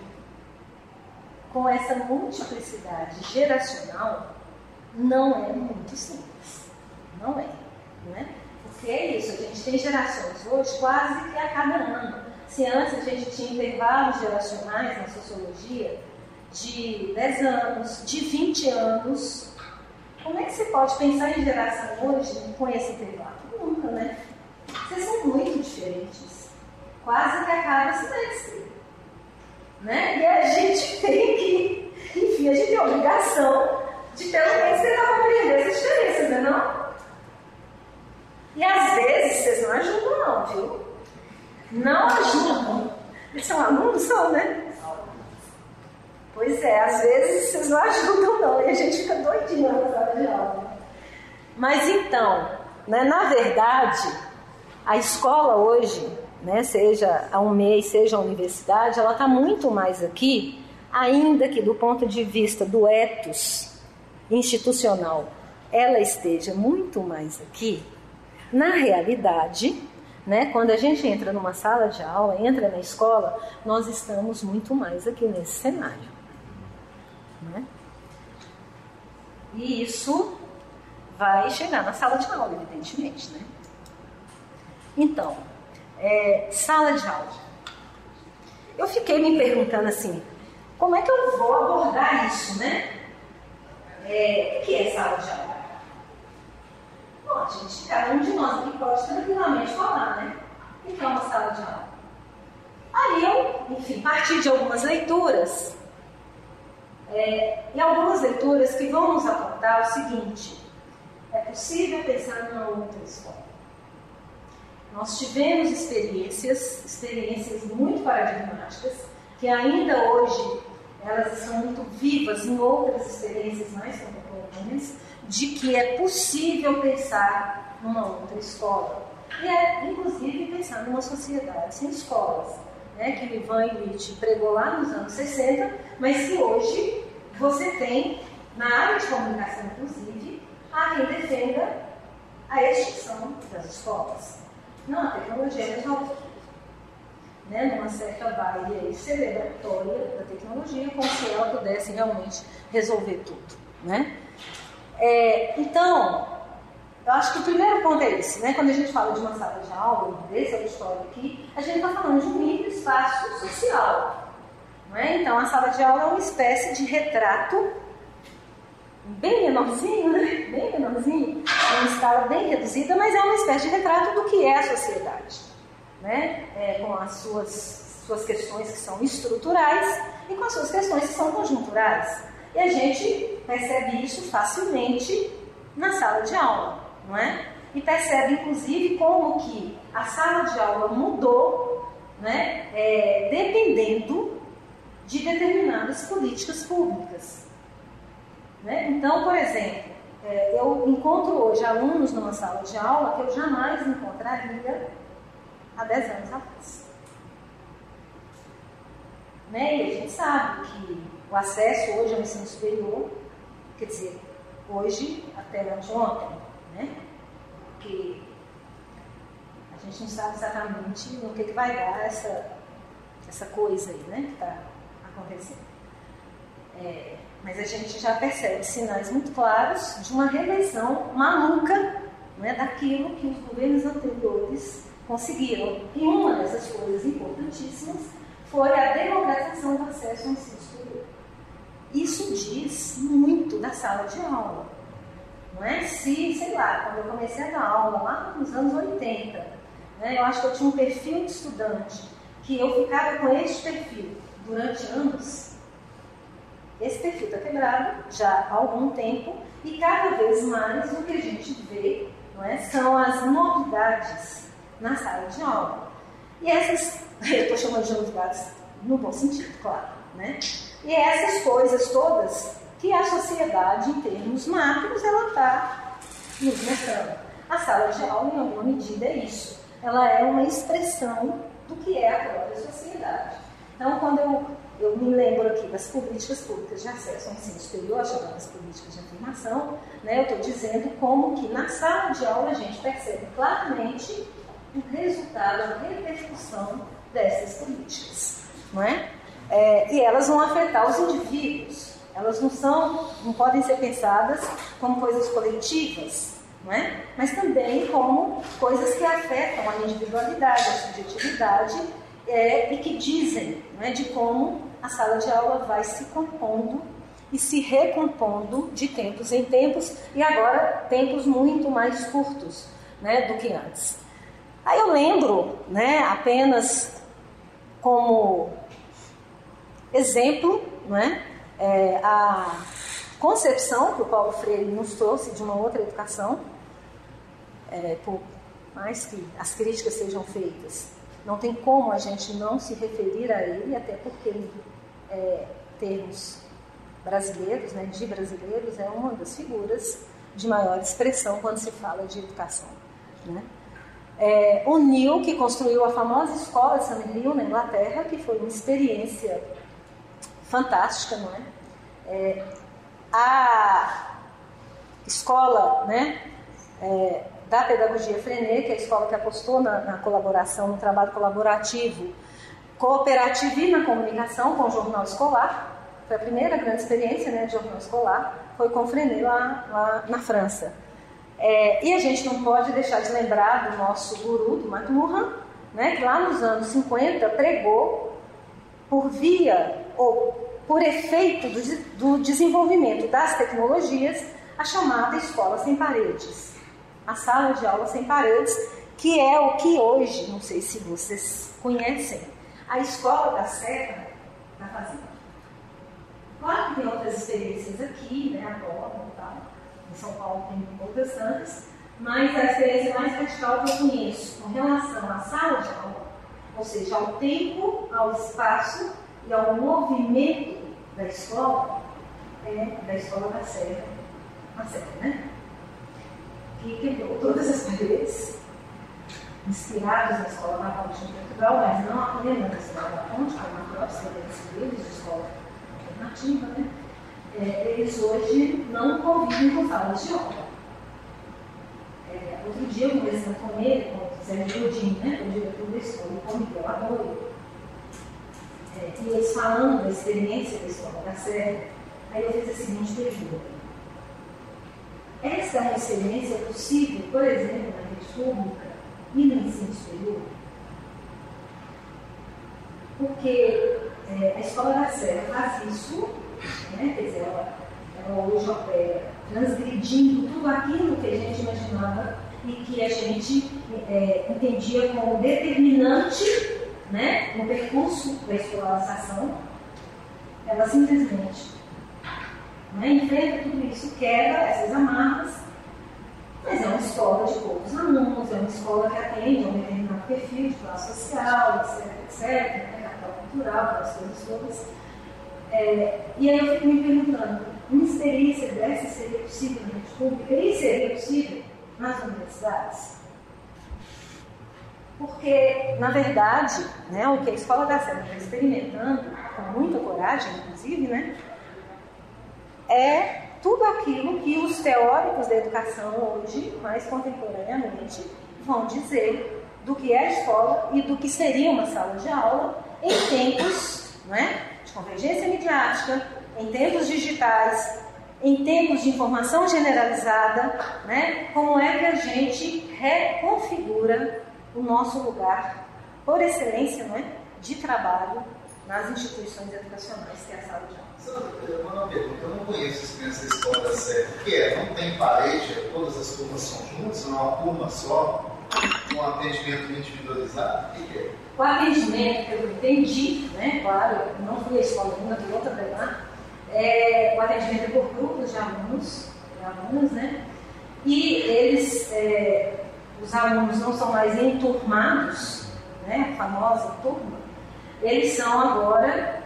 com essa multiplicidade geracional não é muito simples. Não é. Né? Porque é isso, a gente tem gerações hoje quase que a cada ano. Se antes a gente tinha intervalos geracionais na sociologia de 10 anos, de 20 anos, como é que você pode pensar em geração hoje com esse intervalo? Nunca, né? Vocês são muito diferentes. Quase que a cada semestre. Né? E a gente [LAUGHS] tem que, enfim, a gente tem a obrigação de pelo menos tentar compreender essas diferenças, né não? E às vezes vocês não ajudam não, viu? Não ajudam. São alunos, são, né? Pois é, às vezes vocês não ajudam não, e a gente fica doidinho na sala de aula. Mas então, né, na verdade, a escola hoje, né, seja a UMEI, seja a universidade, ela está muito mais aqui, ainda que do ponto de vista do ethos institucional, ela esteja muito mais aqui, na realidade, né, quando a gente entra numa sala de aula, entra na escola, nós estamos muito mais aqui nesse cenário. Né? E isso vai chegar na sala de aula, evidentemente. Né? Então, é, sala de aula. Eu fiquei me perguntando assim, como é que eu vou abordar isso, né? É, o que é sala de aula? A gente, cada um de nós aqui pode tranquilamente falar, né? O que é uma sala de aula? Aí eu, enfim, parti de algumas leituras, é, e algumas leituras que vão nos apontar o seguinte: é possível pensar numa outra escola. Nós tivemos experiências, experiências muito paradigmáticas, que ainda hoje elas são muito vivas em outras experiências mais contemporâneas, de que é possível pensar numa outra escola. E é, inclusive, pensar numa sociedade sem escolas né, que Ivan Illich pregou lá nos anos 60, mas que hoje você tem, na área de comunicação, inclusive, há quem defenda a extinção das escolas. Não, a tecnologia resolve tudo. Né, numa certa vibe celebratória da tecnologia, como se ela pudesse realmente resolver tudo. Né? É, então, eu acho que o primeiro ponto é esse, né? quando a gente fala de uma sala de aula, desse auditório aqui, a gente está falando de um micro espaço social. É? Então, a sala de aula é uma espécie de retrato bem menorzinho, né? bem menorzinho, uma escala bem reduzida, mas é uma espécie de retrato do que é a sociedade, né? É, com as suas, suas questões que são estruturais e com as suas questões que são conjunturais. E a gente percebe isso facilmente na sala de aula, não é? E percebe, inclusive, como que a sala de aula mudou, né? É, dependendo de determinadas políticas públicas. Né? Então, por exemplo, é, eu encontro hoje alunos numa sala de aula que eu jamais encontraria há 10 anos atrás. Né? E a gente sabe que o acesso hoje ao ensino superior, quer dizer, hoje até ontem, né? Porque a gente não sabe exatamente no que, que vai dar essa, essa coisa aí, né? Que está acontecendo. É, mas a gente já percebe sinais muito claros de uma reversão maluca né, daquilo que os governos anteriores conseguiram. E uma dessas coisas importantíssimas foi a democratização do acesso ao ensino superior. Isso diz muito da sala de aula. Não é? Se, sei lá, quando eu comecei a dar aula lá nos anos 80, né, eu acho que eu tinha um perfil de estudante que eu ficava com este perfil durante anos, esse perfil está quebrado já há algum tempo e cada vez mais o que a gente vê não é, são as novidades na sala de aula. E essas, [LAUGHS] eu estou chamando de novidades no bom sentido, claro. Né? E essas coisas todas que a sociedade, em termos macros, ela está nos mostrando. A sala de aula, em alguma medida, é isso. Ela é uma expressão do que é a própria sociedade. Então, quando eu eu me lembro aqui das políticas públicas de acesso ao ensino superior, chamadas políticas de afirmação, né, eu estou dizendo como que na sala de aula a gente percebe claramente o resultado, a repercussão dessas políticas. Não é? é? e elas vão afetar os indivíduos. Elas não são, não podem ser pensadas como coisas coletivas, não é? mas também como coisas que afetam a individualidade, a subjetividade é, e que dizem não é, de como a sala de aula vai se compondo e se recompondo de tempos em tempos e agora tempos muito mais curtos né, do que antes. Aí eu lembro, né, apenas como exemplo, né, é, a concepção que o Paulo Freire nos trouxe de uma outra educação, é, por mais que as críticas sejam feitas, não tem como a gente não se referir a ele, até porque é, termos brasileiros, né, de brasileiros, é uma das figuras de maior expressão quando se fala de educação. Né? É, o Neil, que construiu a famosa escola de. Hill, na Inglaterra, que foi uma experiência fantástica, não é? é a escola né, é, da pedagogia Frenet, que é a escola que apostou na, na colaboração, no trabalho colaborativo cooperativa e na comunicação com o jornal escolar. Foi a primeira grande experiência né, de jornal escolar, foi com Frenet lá, lá na França. É, e a gente não pode deixar de lembrar do nosso guru, do McLuhan, né, que lá nos anos 50 pregou por via ou por efeito do, do desenvolvimento das tecnologias a chamada escola sem paredes, a sala de aula sem paredes, que é o que hoje, não sei se vocês conhecem, a escola da Serra na Fazenda. Claro que tem outras experiências aqui, né, agora São Paulo tem outras tantas, mas a experiência mais radical que eu conheço com relação à sala de aula, ou seja, ao tempo, ao espaço e ao movimento da escola, é da escola da Serra, a Serra, né? Que quebrou todas as paredes inspirados na Escola Naval de Portugal, mas não apenas na Escola da Ponte, como a própria deles, de escola alternativa, né? É, eles hoje não convivem com salas de aula. É, outro dia eu conversando com ele, com o Zé Godin, né, o diretor da escola, com o Miguel Arroio, é, e eles falando da experiência da escola da Serra, aí eu fiz a seguinte pergunta. Essa é uma experiência possível, por exemplo, na rede pública e no ensino superior? Porque é, a escola da Serra faz isso, né? quer dizer, ela, ela hoje opera transgredindo tudo aquilo que a gente imaginava e que a gente é, entendia como determinante né, no percurso da escolarização, ela simplesmente né, enfrenta tudo isso, quebra essas amarras, mas é uma escola de poucos alunos, é uma escola que atende a um determinado perfil de classe social, etc, etc, né, capital cultural, aquelas coisas todas. É, e aí eu fico me perguntando, uma experiência dessa seria possível na rede pública? E seria possível nas universidades? Porque, na verdade, né, o que a Escola da Serra está experimentando, com muita coragem, inclusive, né, é tudo aquilo que os teóricos da educação hoje, mais contemporaneamente, vão dizer do que é a escola e do que seria uma sala de aula em tempos né, de convergência midiática, em tempos digitais, em tempos de informação generalizada, né, como é que a gente reconfigura o nosso lugar, por excelência, né, de trabalho nas instituições educacionais, que é a sala de aula. Eu uma pergunta, eu não conheço as crianças da escola da Sé. O que é? Não tem parede, todas as turmas são juntas, não é uma turma só, um atendimento individualizado? O é? Atendimento que eu entendi, né, claro, não fui à escola fui outra para é, o atendimento é por grupos de alunos, de alunos, né? E eles, é, os alunos não são mais enturmados, né? A famosa turma, eles são agora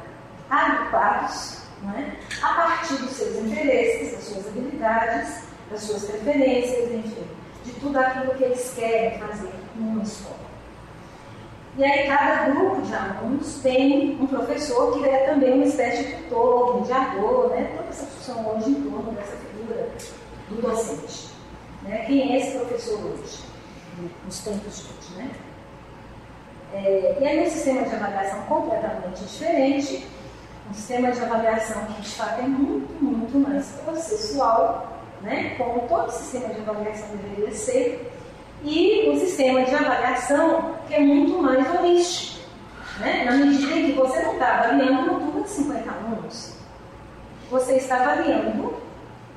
agrupados né? a partir dos seus interesses, das suas habilidades, das suas preferências, enfim, de tudo aquilo que eles querem fazer numa escola. E aí cada grupo de alunos tem um professor que é também uma espécie de tutor, mediador, né? toda essa função hoje em torno dessa figura do docente. Né? Quem é esse professor hoje, nos tempos de hoje? Né? É, e aí um sistema de avaliação completamente diferente, um sistema de avaliação que de fato é muito, muito mais processual, né? como todo sistema de avaliação deveria ser, e um sistema de avaliação que é muito mais holístico, né? na medida em que você não está avaliando uma turma de 50 alunos, você está avaliando,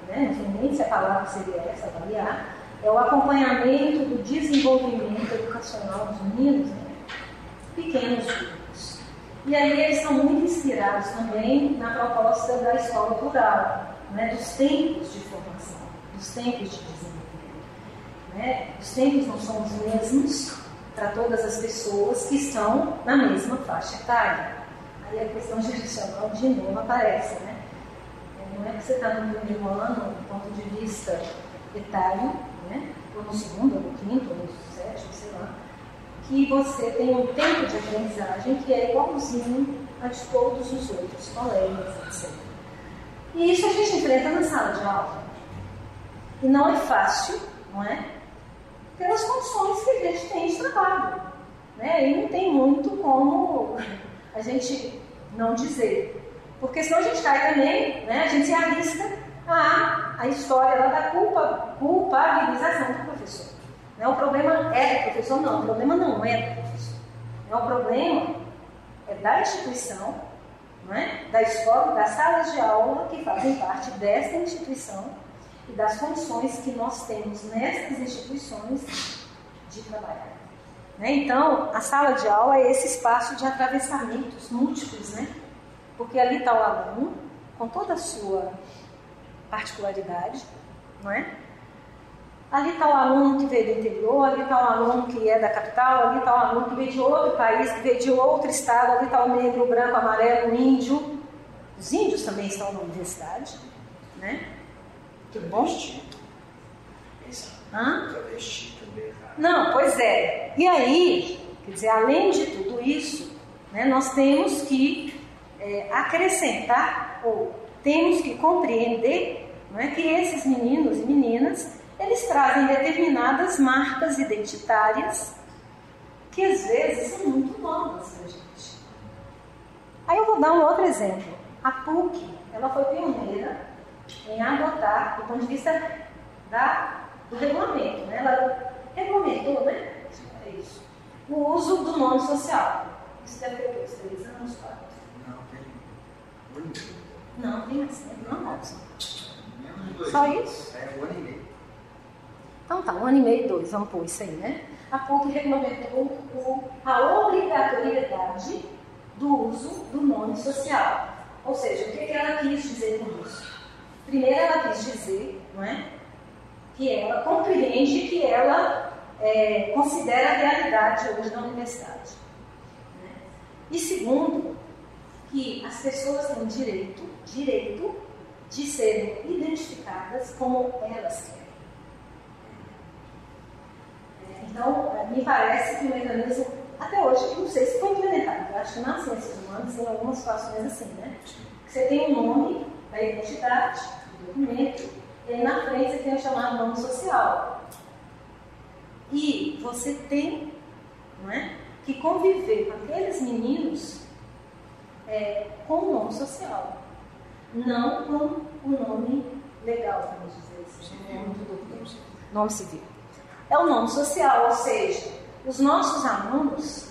né? não sei nem se a palavra seria essa, avaliar, é o acompanhamento do desenvolvimento educacional dos meninos, né? pequenos grupos. E aí eles são muito inspirados também na proposta da escola plural, né? dos tempos de formação, dos tempos de desenvolvimento. Né? Os tempos não são os mesmos para todas as pessoas que estão na mesma faixa etária. Aí a questão geracional de novo aparece. Né? Não é que você está no primeiro ano, do ponto de vista etário, né? ou no segundo, ou no quinto, ou no sétimo, sei lá, que você tem um tempo de aprendizagem que é igualzinho a de todos os outros colegas, etc. E isso a gente enfrenta na sala de aula. E não é fácil, não é? pelas condições que a gente tem de trabalho. Né? E não tem muito como a gente não dizer. Porque senão a gente cai também, né? a gente se arrisca a, a história lá da culpa, culpabilização do professor. Né? O problema é do professor? Não, o problema não é do professor. Né? O problema é da instituição, é? da escola, das salas de aula que fazem parte dessa instituição e das condições que nós temos nessas instituições de trabalhar. Né? Então, a sala de aula é esse espaço de atravessamentos múltiplos, né? porque ali está o aluno, com toda a sua particularidade, não é? Ali está o aluno que veio do interior, ali está o aluno que é da capital, ali está o aluno que veio de outro país, que veio de outro estado, ali está o negro, o branco, o amarelo, o índio. Os índios também estão na universidade, né? Travesti. Hã? Travesti também. Não, pois é. E aí, quer dizer, além de tudo isso, né, nós temos que é, acrescentar ou temos que compreender não é, que esses meninos e meninas eles trazem determinadas marcas identitárias que às vezes são muito novas para a gente. Aí eu vou dar um outro exemplo. A PUC, ela foi pioneira em adotar, do ponto de vista da, do regulamento, né? ela regulamentou, né? É isso. O uso do nome social. Isso deve ter dois, três anos, quatro. Não, tem. Não, tem tempo, não, Robson. Só isso? É um ano e meio. Então tá, um ano e meio, dois, vamos pôr isso aí, né? A PUC regulamentou a obrigatoriedade do uso do nome social. Ou seja, o que, que ela quis dizer com isso? Primeiro, ela quis dizer não é, que ela compreende que ela é, considera a realidade hoje da universidade. Né? E segundo, que as pessoas têm direito, direito de serem identificadas como elas querem. É, então, me parece que o mecanismo, até hoje, não sei se foi implementado, eu acho que nas ciências humanas, em algumas situações assim, né? Que você tem um nome da identidade, do documento, e aí na frente você tem o chamado nome social. E você tem não é, que conviver com aqueles meninos é, com o nome social, não com o nome legal, vamos dizer assim, o nome do documento, nome civil. É o nome social, ou seja, os nossos alunos,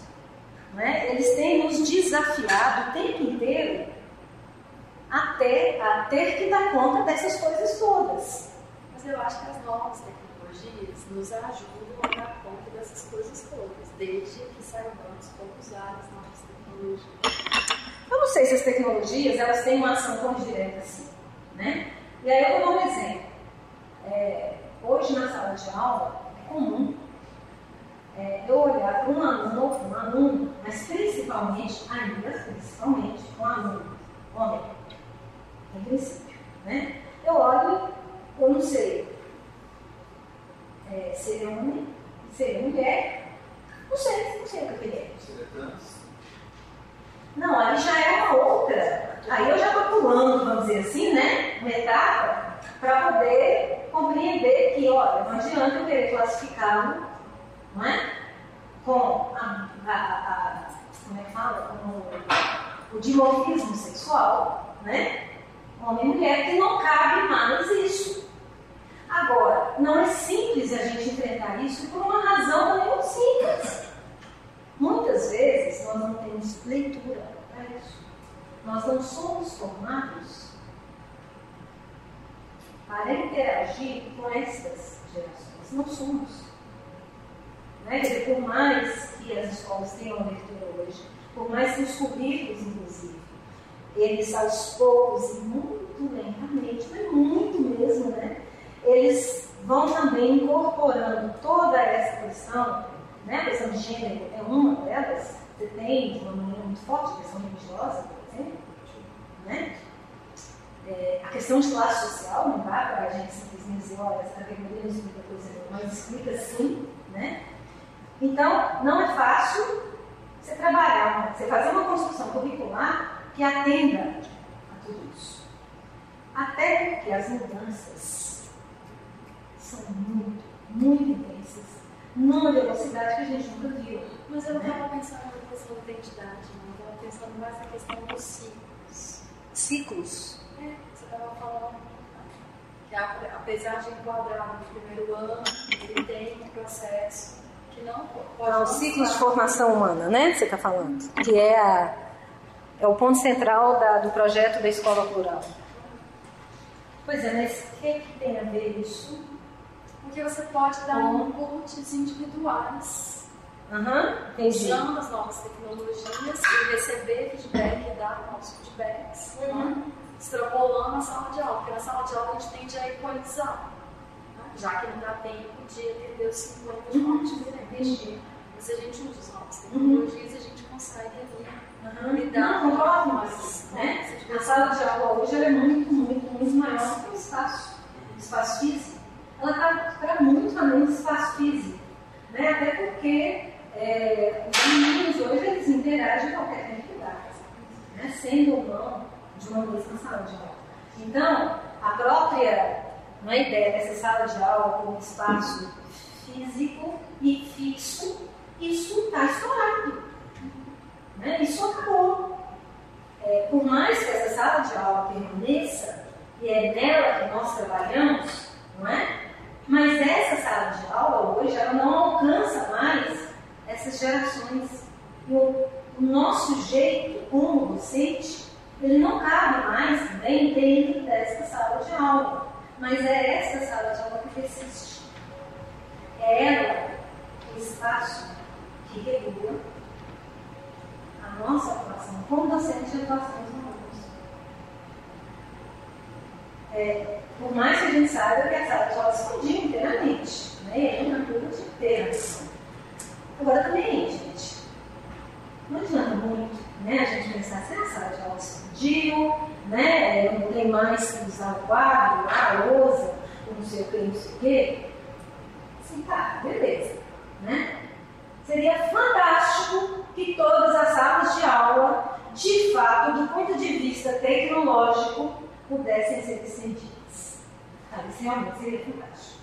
é, eles têm nos desafiado o tempo inteiro até a ter que dar conta dessas coisas todas. Mas eu acho que as novas tecnologias nos ajudam a dar conta dessas coisas todas, desde que saibamos como usar as novas tecnologias. Eu não sei se as tecnologias elas têm uma ação tão direta assim, né? E aí eu vou dar um exemplo. É, hoje na sala de aula é comum é, eu olhar para um aluno, um aluno, mas principalmente, ainda principalmente, um aluno, homem, em princípio, né? Eu olho, eu não sei é, se ele é homem, se ele é mulher, não sei, não sei o que ele é. Não, aí já é uma outra. Aí eu já estou pulando, vamos dizer assim, né? Uma etapa, para poder compreender que, olha, não adianta eu querer classificá-lo, não é? Com a, a, a, como é que fala? Com o, o dimorfismo sexual, né? Homem e mulher, que não cabe mais isso. Agora, não é simples a gente enfrentar isso por uma razão também muito simples. Muitas vezes nós não temos leitura para isso. Nós não somos formados para interagir com essas gerações. Não somos. Né? Por mais que as escolas tenham leitura hoje, por mais que os currículos, inclusive, eles aos poucos e muito lentamente, mas muito mesmo, né? Eles vão também incorporando toda essa questão né? A questão de gênero é uma delas. Você tem, uma maneira muito forte, a questão religiosa, por exemplo. Né? É, a questão de classe social, não dá para a gente simplesmente dizer, olha, essa categoria não explica coisa nenhuma, mas explica sim. Né? Então, não é fácil você trabalhar, você fazer uma construção curricular que atenda a tudo isso. Até porque as mudanças são muito, muito intensas numa velocidade que a gente nunca viu. Mas eu não estava pensando na questão da identidade, não. Eu estava pensando mais na questão dos ciclos. Ciclos? É, você estava falando que apesar de enquadrar no primeiro ano, ele tem um processo que não pode. Não, ciclos de formação humana, né? Você está falando. Que é, a, é o ponto central da, do projeto da escola plural. Pois é, mas o que, que tem a ver isso porque você pode dar uhum. inputs individuais. Uhum, usando as novas tecnologias e receber feedback e dar novos feedbacks. Uhum. Né? Extrapolando a sala de aula, porque na sala de aula a gente tende a equalizar. Né? Já que não dá tempo de atender os 50 de forma diferente. Mas a gente usa as novas tecnologias e uhum. lidar com as né? A sala de aula hoje é muito, muito, muito maior que o espaço, o espaço físico ela está para muito além do espaço físico. Né? Até porque é, os meninos hoje eles interagem em qualquer tempo né? sendo ou não de uma mesma sala de aula. Então, a própria uma ideia dessa sala de aula como espaço físico e fixo, isso está estourado. Né? Isso acabou. sala de aula permaneça, e é nela que nós trabalhamos, não é? Mas essa sala de aula hoje ela não alcança mais essas gerações. O, o nosso jeito como docente, ele não cabe mais também dentro dessa sala de aula. Mas é essa sala de aula que persiste. É ela o espaço que regula a nossa atuação como docente de atuação dos alunos. É, por mais que a gente saiba que a sala de aula explodiu inteiramente, né? aí na turma de inteira. Agora também, gente, não adianta muito né, a gente pensar assim, a sala de aula explodiu, né, não tem mais que usar o quadro, a lousa, não sei o que, não sei o que. Sim, tá, beleza. Né? Seria fantástico que todas as salas de aula, de fato, do ponto de vista tecnológico, pudessem ser estendidas. Aí realmente seria fantástico.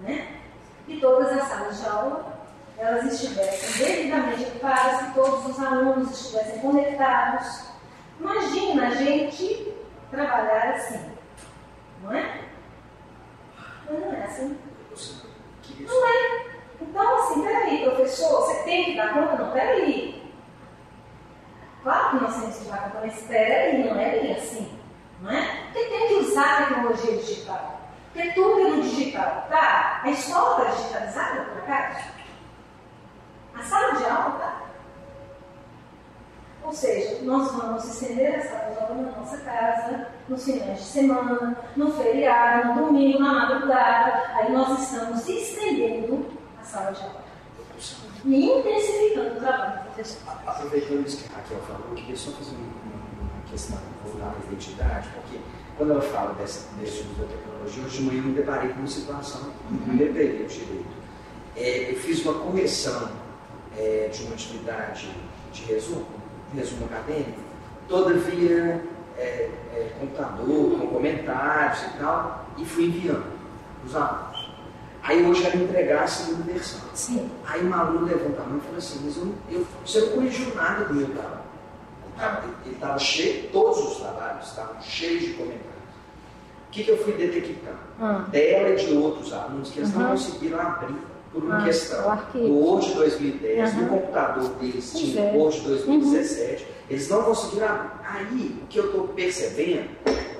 Né? Que todas as salas de aula elas estivessem devidamente equipadas, que todos os alunos estivessem conectados. Imagina a gente trabalhar assim, não é? Não é assim. Não é. Então, assim, peraí, professor, você tem que dar conta? Não, peraí. Claro que nós temos que dar conta, mas peraí, não é bem assim. Não é? Porque tem que usar a tecnologia digital. Porque tudo é no digital, tá? A escola está digitalizada, por acaso? A sala de aula tá? Ou seja, nós vamos estender a sala de aula na nossa casa, nos finais de semana, no feriado, no domingo, na madrugada. Aí nós estamos estendendo sala de aula. E intensificando o trabalho do professor. Aproveitando isso que a Raquel falou, eu queria só fazer uma questão voltada à identidade, porque quando ela fala desse, desse uso da tecnologia, hoje de manhã eu me deparei com uma situação, uhum. me deparei o direito. É, eu fiz uma correção é, de uma atividade de resumo, resumo acadêmico, todavia é, é, computador, com comentários e tal, e fui enviando os alunos. Aí hoje era entregar a segunda versão. Sim. Aí uma aluna levanta a mão e falou assim, mas eu, eu, você não corrigiu nada do meu trabalho. Ele estava cheio, todos os trabalhos estavam cheios de comentários. O que, que eu fui detectando? Hum. Dela e de outros alunos que eles uhum. não conseguiram abrir por uma ah, questão do Word 2010, uhum. no computador deles tinha o é. Word 2017, uhum. eles não conseguiram. Aí, o que eu estou percebendo,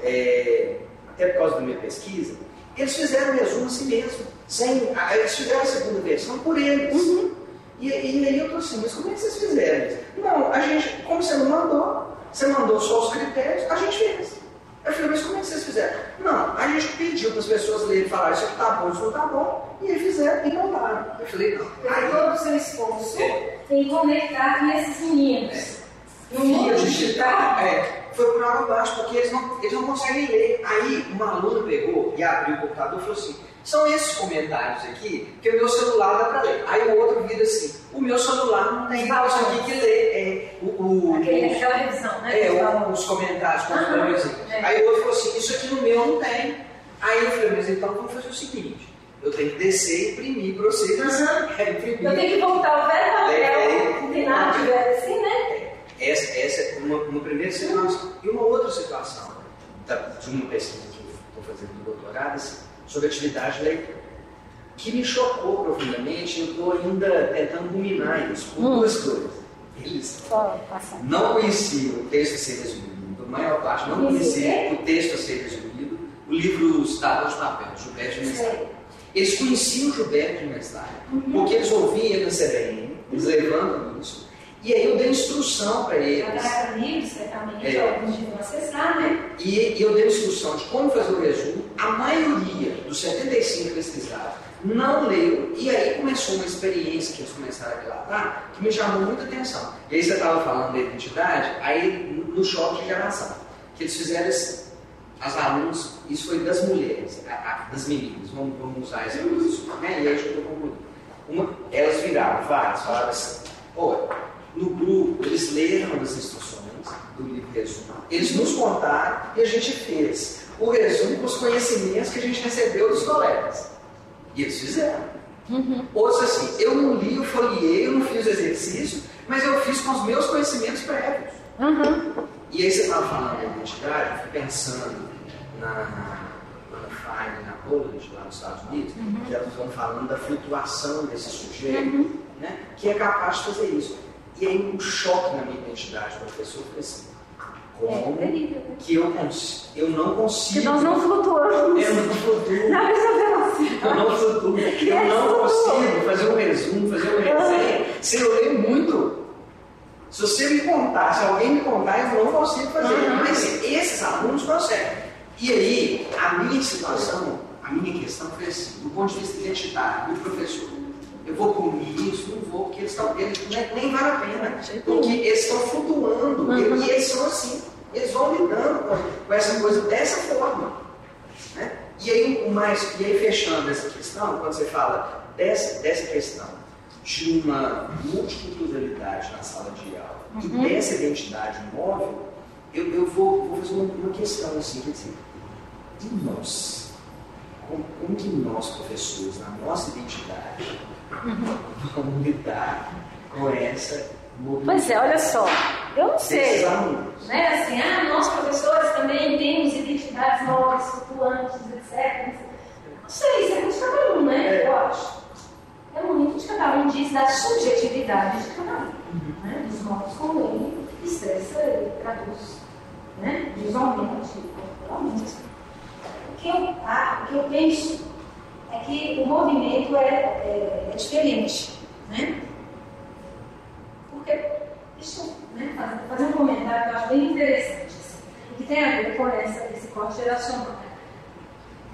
é, até por causa da minha pesquisa, eles fizeram o resumo assim mesmo. Sem, eles fizeram a segunda versão por eles. Uhum. E, e, aí eu estou assim, mas como é que vocês fizeram? Não, a gente, como você não mandou, você mandou só os critérios, a gente fez. Eu falei, mas como é que vocês fizeram? Não, a gente pediu para as pessoas lerem e falar isso aqui tá bom, isso não tá bom, e eles fizeram e mandaram. Eu falei, não. Aí todo o seu esforço é. em conectar com esses meninos. É. No mundo digital, é, foi por água abaixo, porque eles não, eles não conseguem ler. Aí uma aluna pegou e abriu o computador e falou assim, são esses comentários aqui que o meu celular dá para ler. Aí o outro vira assim, o meu celular não tem isso aqui que lê. É, o, o, Aquele, aquela revisão, né? É, o, os comentários, como ah, assim. é. Aí o outro falou assim, isso aqui no meu não tem. Aí eu falei, mas então vamos fazer o seguinte, eu tenho que descer e imprimir para vocês. Uhum. [LAUGHS] É, imprimir. Eu tenho que voltar ao velho papel, é, não tem nada de velho assim, né? Essa, essa é uma, uma primeira situação. E uma outra situação, de uma pesquisa que estou fazendo do doutorado, assim, sobre atividade leitura, que me chocou profundamente. Eu estou ainda tentando dominar isso por hum. duas coisas. Eles não conheciam o texto a ser resumido, a maior parte não conhecia o texto a ser resumido, o livro Cidadão de Papel, Gilberto de Mestre. Eles conheciam Gilberto de Mestre, uhum. porque eles ouviam na CBN, eles levantam isso. E aí eu dei instrução para eles. Livros, certamente, é, é acessar, né? E, eu dei instrução de como fazer o resumo. A maioria dos 75 pesquisados não leu. E aí começou uma experiência que eles começaram a relatar que me chamou muita atenção. E aí você estava falando da identidade, aí no choque de geração, que eles fizeram assim, as alunas, isso foi das mulheres, das meninas, vamos, vamos usar esse isso, né? e aí eu estou concluindo. Uma, elas viraram várias, falaram assim, olha, no grupo, eles leram as instruções do livro resumo. Eles nos contaram e a gente fez o resumo com os conhecimentos que a gente recebeu dos colegas. E eles fizeram. Uhum. Outros assim, eu não li, eu folhei, eu não fiz o exercício, mas eu fiz com os meus conhecimentos prévios. Uhum. E aí você estava falando da identidade, eu fui pensando na, Fine, na Poland, lá nos Estados Unidos, uhum. que elas vão falando da flutuação desse sujeito, uhum. né, que é capaz de fazer isso. E aí um choque na minha identidade, professor, foi assim, como é, é que eu, eu não consigo. Que nós não flutuamos. Eu não flutuo. Na mesma velocidade. Eu não flutuo. Eu não consigo fazer um resumo, fazer um resenha, sem eu ler muito. Se você me contar, se alguém me contar, eu não consigo fazer. Uhum. Mas esses alunos conseguem. E aí, a minha situação, a minha questão foi assim, do ponto de vista identitário, do professor. Eu vou comer isso, não vou, porque eles estão. Eles, é, nem vale a pena. Porque eles estão flutuando. Uhum. E eles são assim. Eles vão lidando com, com essa coisa dessa forma. Né? E aí, mais, e aí, fechando essa questão, quando você fala dessa, dessa questão de uma multiculturalidade na sala de aula uhum. e dessa identidade móvel, eu, eu vou, vou fazer uma, uma, questão assim, quer dizer, de nós, como, como que nós, professores, na nossa identidade, uhum. vamos lidar com essa Pois é, olha só, eu não sei, né, assim, ah, nós professores também temos identidades novas, flutuantes, etc. Não sei, isso é muito de cada um, né, é. eu acho. É muito de cada um, diz da subjetividade de cada um, né, dos modos como ele expressa e traduz, né, visualmente, culturalmente. O que eu, ah, o que eu penso é que o movimento é, é, é diferente, né? Porque, deixa eu né, fazer, fazer, um comentário que eu acho bem interessante, assim, que tem a ver com essa, esse corte geracional.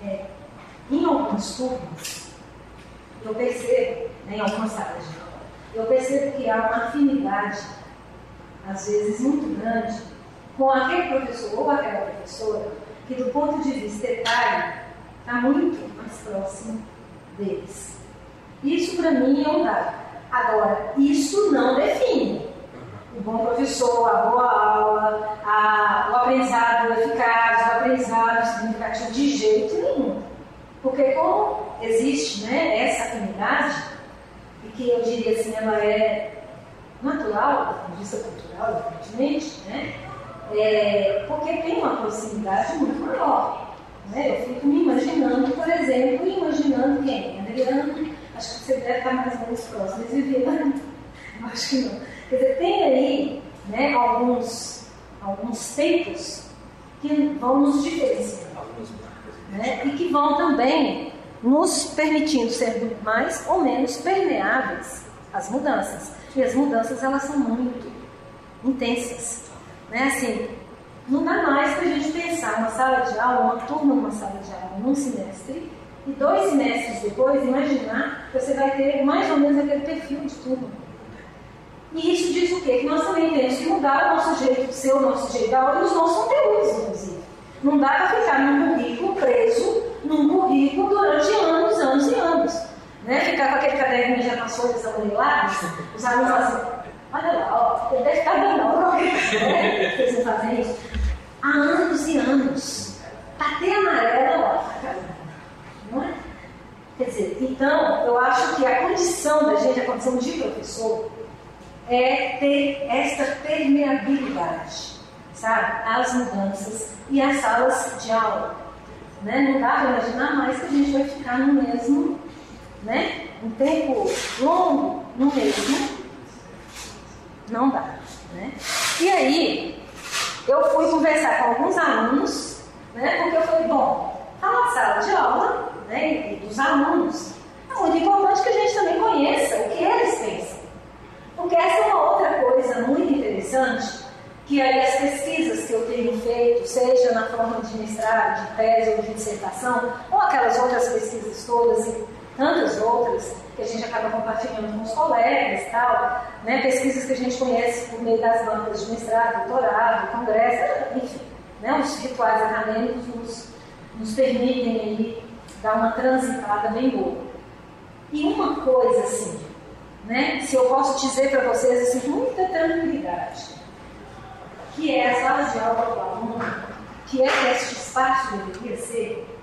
É, em algumas turmas, eu percebo, né, em algumas salas de eu percebo que há uma afinidade, às vezes muito grande, com aquele professor ou aquela professora que, do ponto de vista etário, está muito mais próximo deles. Isso, para mim, é um dado. Agora, isso não define o bom professor, a boa aula, a, o aprendizado eficaz, o aprendizado significativo de jeito nenhum. Porque como existe né, essa afinidade, e que eu diria assim, ela é natural, do ponto de vista cultural, evidentemente, né, é, porque tem uma proximidade muito maior. Né? Eu fico me imaginando, por exemplo, imaginando quem? Adriano Acho que você deve estar mais ou menos próximo de Viviane. Acho que não. Quer dizer, tem aí né, alguns, alguns tempos que vão nos diferenciar. Né, e que vão também nos permitindo ser mais ou menos permeáveis às mudanças. E as mudanças elas são muito intensas. Né? Assim, não dá mais para a gente pensar uma sala de aula, uma turma numa sala de aula, num semestre, e dois semestres depois, imaginar que você vai ter mais ou menos aquele perfil de turma. E isso diz o quê? Que nós também temos que mudar o nosso jeito de ser, o nosso jeito de aula e os nossos conteúdos, inclusive. Não dá para ficar num currículo preso, num currículo durante anos, anos e anos. Né? Ficar com aquele caderno de anotações amareladas, os alunos assim, olha lá, ó, deve estar dando aula? Vocês não fazem isso? Há anos e anos. Patê amarela, ó, não é? Quer dizer, então, eu acho que a condição da gente, a condição de professor, é ter esta permeabilidade, sabe? Às mudanças e às salas de aula. Né? Não dá para imaginar mais que a gente vai ficar no mesmo, né? Um tempo longo no mesmo. Não dá. Né? E aí, eu fui conversar com alguns alunos, né? Porque eu falei, bom, tá na sala de aula, né, e dos alunos, é muito importante que a gente também conheça o que eles pensam. Porque essa é uma outra coisa muito interessante, que aí as pesquisas que eu tenho feito, seja na forma de mestrado, de tese ou de dissertação, ou aquelas outras pesquisas todas tantas outras que a gente acaba compartilhando com os colegas e tal, né, pesquisas que a gente conhece por meio das bancas de mestrado, doutorado, congresso, enfim, né, os rituais acadêmicos nos, nos permitem aí dá uma transitada bem boa. E uma coisa assim, né, se eu posso dizer para vocês assim, muita tranquilidade, que é a sala de aula do aluno, que é este espaço deveria ser,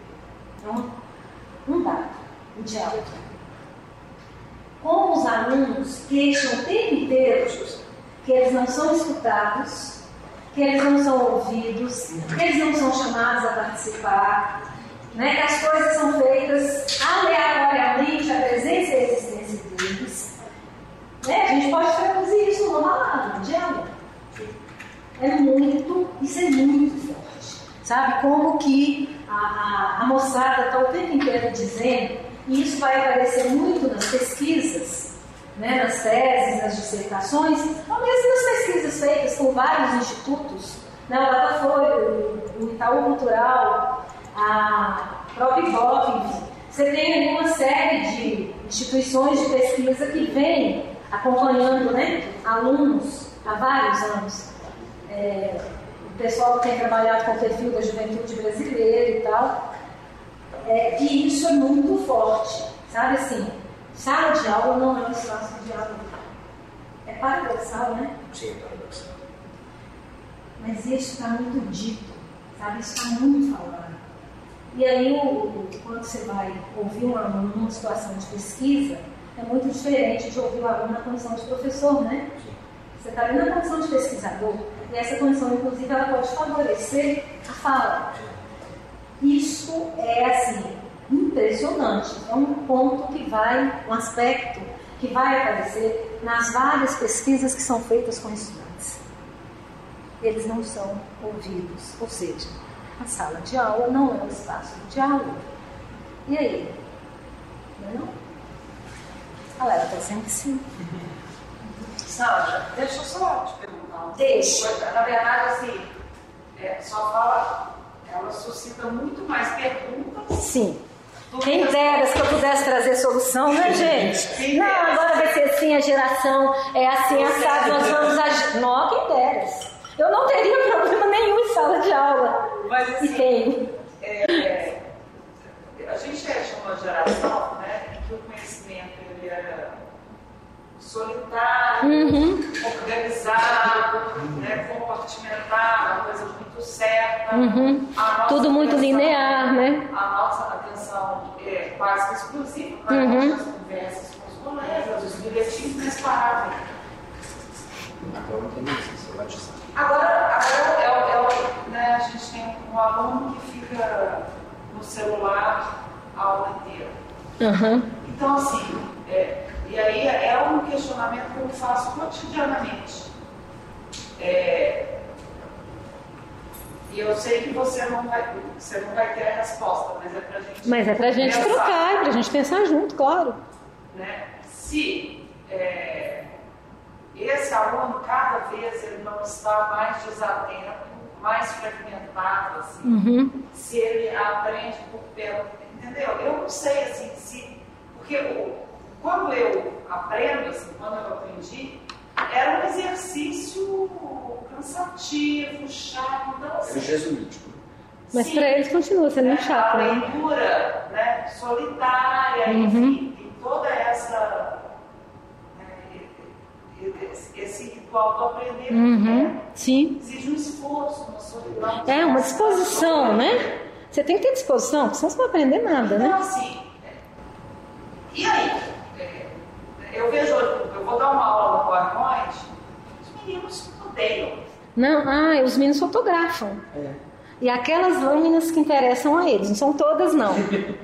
então, um dado, o diálogo. Como os alunos queixam o tempo inteiro que eles não são escutados, que eles não são ouvidos, que eles não são chamados a participar, né, que as coisas são feitas aleatoriamente à presença e à existência deles. Né, a gente pode traduzir isso numa palavra, diálogo. É muito, isso é muito forte. Sabe? Como que a, a, a moçada está o tempo inteiro dizendo, e isso vai aparecer muito nas pesquisas, né, nas teses, nas dissertações, ou mesmo nas pesquisas feitas com vários institutos, né, o o Itaú Cultural, a própria IBOP, você tem uma série de instituições de pesquisa que vêm acompanhando né, alunos há vários anos. É, o pessoal que tem trabalhado com o perfil da juventude brasileira e tal. É, e isso é muito forte, sabe assim? Sala de aula não é um espaço de diálogo. É paradoxal, né? Sim, é paradoxal. Mas isso está muito dito, sabe? Isso está muito falado. E aí, o, o, quando você vai ouvir um aluno numa situação de pesquisa, é muito diferente de ouvir o aluno na condição de professor, né? Você está ali na condição de pesquisador, e essa condição, inclusive, ela pode favorecer a fala. Isso é, assim, impressionante. É um ponto que vai, um aspecto que vai aparecer nas várias pesquisas que são feitas com estudantes. Eles não são ouvidos, ou seja, a sala de aula não é um espaço de diálogo. E aí? Não é não? A Lela está dizendo que sim. Sandra, deixa eu só te perguntar Deixa. coisa. Na verdade, assim, é, sua fala, ela suscita muito mais perguntas Sim. Quem que... dera que eu pudesse trazer solução, né, gente? Não, agora vai ser assim a geração, é assim assado, nós vamos agir. Não, quem dera. Eu não teria [LAUGHS] problema nenhum em sala de aula. Mas, E assim, tenho. é, a gente é de uma geração né, em que o conhecimento ele era solitário, Uhum. Organizado, né, compartimentado, uma coisa muito certa. Uhum. Tudo muito atenção- linear, né? A nossa atenção é quase que exclusiva para Uhum. as conversas com os colegas, os bilhetinhos mais paráveis. Agora não tem mais isso, você vai te saber. Agora, agora é, o- é né, a gente tem um aluno que fica no celular a aula inteira. Uhum. Então, assim, é, e aí é um questionamento que eu faço cotidianamente. É, e eu sei que você não vai, você não vai ter a resposta, mas é pra gente. Mas é pra gente pensar, trocar, é pra gente pensar junto, claro. Né? Se é, esse aluno, cada vez ele não está mais desatento, mais fragmentado, assim, Uhum. se ele aprende por perto, entendeu? Eu não sei assim se. Porque o- quando eu aprendo, assim, quando eu aprendi, era um exercício cansativo, chato, então É assim. jesuítico. Mas sim, pra eles continua sendo muito né, chato, a né? leitura né, solitária, Uhum. enfim, tem toda essa. né, esse- ritual do aprender Uhum. né, Sim. exige um esforço, uma solidão. É uma disposição, né? Você tem que ter disposição, porque senão você não vai aprender nada, Então, né? assim, é, e aí? É, Eu vejo, eu vou dar uma aula no PowerPoint, os meninos odeiam. Não, ah, os meninos fotografam. É. E aquelas lâminas que interessam a eles, não são todas não.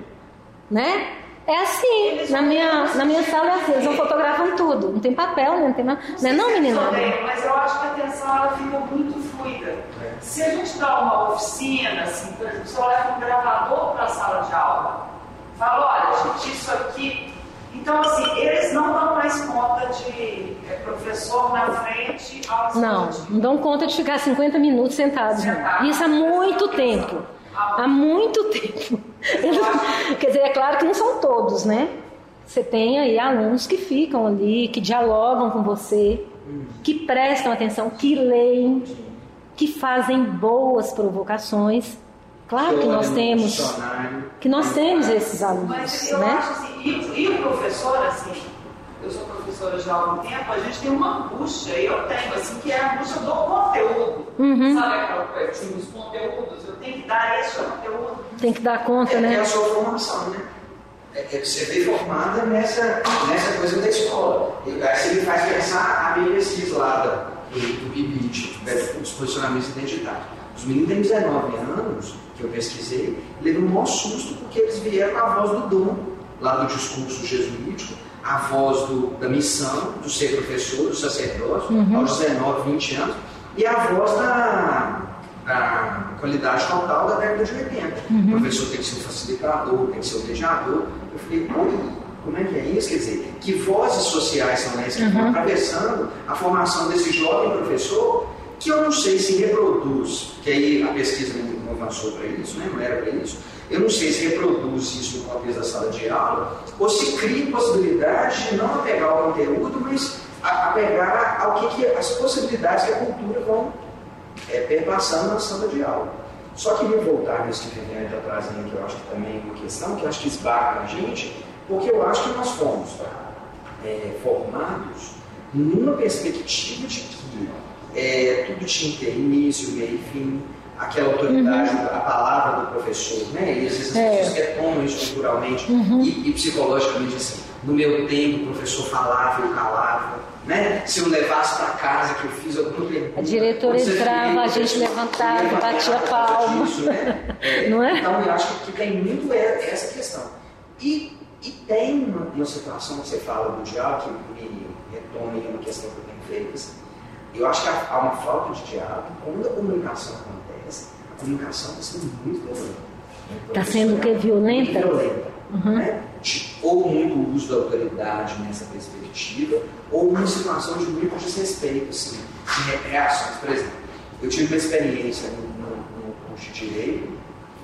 [LAUGHS] né? É assim, na minha, na minha sala é assim, eles não fotografam tudo, não tem papel, né? não tem nada. Não é não, menina? Mas eu acho que a atenção ela fica muito fluida. Se a gente dá uma oficina, assim, por exemplo, se eu levo um gravador para a sala de aula, falo, olha, gente, isso aqui. Então, assim, eles não dão mais conta de é, professor na frente ao Não, não dão conta de ficar 50 minutos sentados. não. Sentado. Isso há muito tempo. Há muito [LAUGHS] tempo. Eles- quer dizer, é claro que não são todos, né? Você tem aí alunos que ficam ali, que dialogam com você, que prestam atenção, que leem, que fazem boas provocações. Claro que nós temos, que nós temos esses alunos, Mas eu né? acho assim, e, e o professor, assim, eu sou professora já há algum tempo, a gente tem uma angústia, e eu tenho, assim, que é a angústia do conteúdo. Uhum. Sabe aquela coisa, assim, os conteúdos, eu tenho que dar esse conteúdo. Tem que dar conta, É, é né? a sua formação, né? É, é você foi formada nessa, nessa coisa da escola. E aí você me faz pensar a minha pesquisa lá da, do, do PIBIT, dos posicionamentos identitários. Os meninos têm 19 anos, que eu pesquisei, levam um maior susto porque eles vieram a voz do dom, lá do discurso jesuítico, a voz do, da missão, do ser professor, do sacerdócio, uhum. aos 19, 20 anos, e a voz da, da qualidade total da década de 80. Uhum. O professor tem que ser um facilitador, tem que ser um mediador. Eu falei, oi, como é que é isso? Quer dizer, que vozes sociais são essas que estão uhum. atravessando a formação desse jovem professor, que eu não sei se reproduz, que aí a pesquisa não avançou para isso, né? não era para isso, eu não sei se reproduz isso no contexto da sala de aula, ou se cria possibilidade de não apegar ao conteúdo, mas apegar ao que, que as possibilidades que a cultura vão é, perpassando na sala de aula. Só queria voltar nisso que Viviane está trazendo, que eu acho que também é uma questão, que eu acho que esbarra a gente, porque eu acho que nós fomos é, formados numa perspectiva de que é, tudo tinha que ter início, meio e fim, aquela autoridade, uhum. a palavra do professor, né? E às vezes as é. pessoas retomam isso culturalmente uhum. e, e, psicologicamente assim. No meu tempo, o professor falava, eu calava, né? Se eu levasse para casa que eu fiz alguma pergunta. A diretora entrava, a gente levantava, batia palma. Disso, né? [LAUGHS] é, Não é? Então eu acho que tem muito essa questão. E, e tem uma, uma situação que você fala do diálogo, que me retoma uma questão que eu tenho feito, assim, eu acho que há uma falta de diálogo quando a comunicação acontece. A comunicação está sendo muito violenta. Está sendo o que? Violenta? Violenta. Uhum. Né? Ou muito uso da autoridade nessa perspectiva, ou uma situação de muito desrespeito, assim, de reações. Por exemplo, eu tive uma experiência no, no, no curso de Direito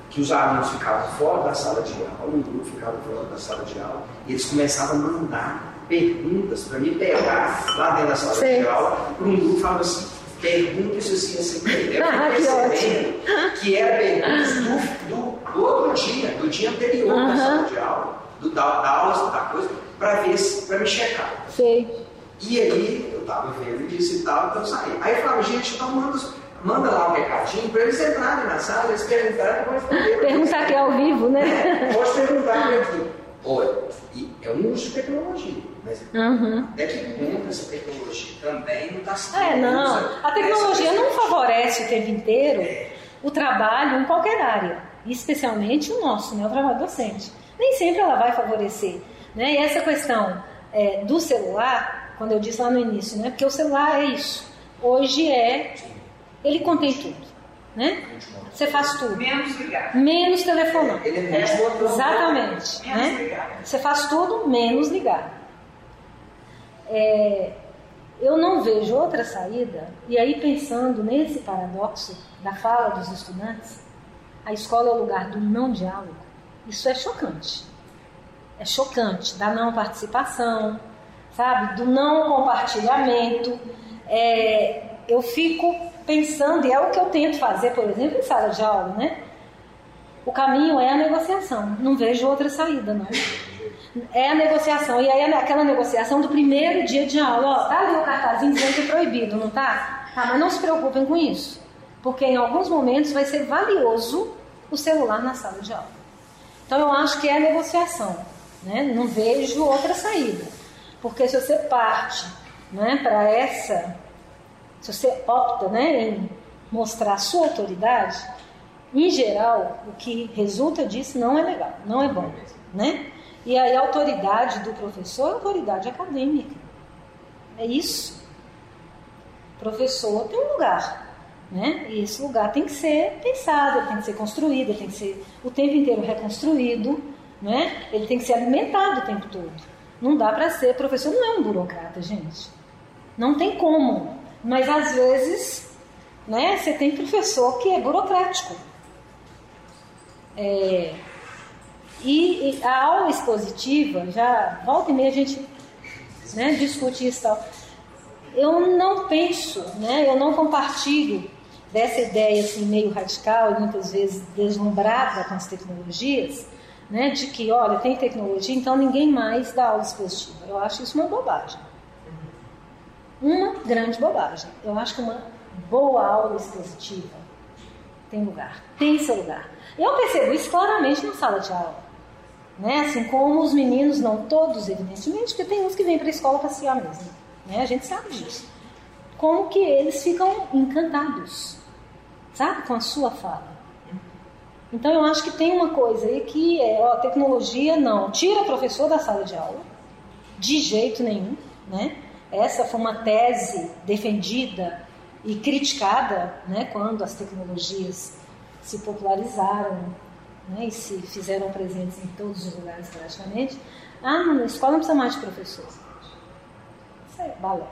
que os alunos ficavam fora da sala de aula, um grupo ficava fora da sala de aula, e eles começavam a mandar perguntas para me pegar lá dentro da sala Sei. de aula, para um grupo falava assim, perguntas assim, assim, eu ah, que, que era perguntas do, do, do, outro dia, do dia anterior uh -huh. da sala de aula, do, da, da aula, da coisa, para ver para me checar. Sei. E aí eu estava vendo e tal, então eu saí. Aí eu falava, gente, então manda, manda lá um recadinho para eles entrarem na sala, eles perguntarem, eu responder. Perguntar que é ao vivo, né? É, pode perguntar aqui. Olha, é um uso de tecnologia. Mas uhum. até que ponto essa tecnologia também não está sendo. É, não. A tecnologia não favorece o tempo inteiro é. o trabalho em qualquer área, especialmente o nosso, né, o trabalho docente. Nem sempre ela vai favorecer. Né? E essa questão é, do celular, quando eu disse lá no início, né? porque o celular é isso. Hoje é. Ele contém tudo. Né? Você faz tudo. Menos ligar. Menos telefonar. Ele é, é Exatamente. Menos né? ligar. Você faz tudo menos ligar é, eu não vejo outra saída, e aí pensando nesse paradoxo da fala dos estudantes, a escola é o lugar do não diálogo, isso é chocante. É chocante, da não participação, sabe? Do não compartilhamento. É, eu fico pensando, e é o que eu tento fazer, por exemplo, em sala de aula, né? O caminho é a negociação. Não vejo outra saída, não é a negociação. E aí aquela negociação do primeiro dia de aula, ó, tá ali o cartazinho dizendo que é proibido, não tá? Tá, mas não se preocupem com isso. Porque em alguns momentos vai ser valioso o celular na sala de aula. Então eu acho que é a negociação. Né? Não vejo outra saída. Porque se você parte né, para essa, se você opta né, em mostrar a sua autoridade, em geral, o que resulta disso não é legal, não é bom. Né? E aí a autoridade do professor é autoridade acadêmica. É isso. O professor tem um lugar. Né? E esse lugar tem que ser pensado, tem que ser construído, tem que ser o tempo inteiro reconstruído, né? ele tem que ser alimentado o tempo todo. Não dá para ser, professor não é um burocrata, gente. Não tem como. Mas às vezes, né, você tem professor que é burocrático. É, e, a aula expositiva, já volta e meia a gente né, discute isso tal. Eu não penso, né, eu não compartilho dessa ideia assim, meio radical e muitas vezes deslumbrada com as tecnologias, né, de que, olha, tem tecnologia, então ninguém mais dá aula expositiva. Eu acho isso uma bobagem. Uma grande bobagem. Eu acho que uma boa aula expositiva tem lugar, tem seu lugar. Eu percebo isso claramente na sala de aula. Né? Assim como os meninos, não todos, evidentemente, porque tem uns que vêm para a escola passear mesmo. Né? A gente sabe disso. como que eles ficam encantados, sabe, com a sua fala. Então eu acho que tem uma coisa aí que é, ó, tecnologia não tira o professor da sala de aula, de jeito nenhum, né? Essa foi uma tese defendida e criticada, né, quando as tecnologias se popularizaram né, e se fizeram presentes em todos os lugares praticamente. Ah, na escola não precisa mais de professor. Isso é balé,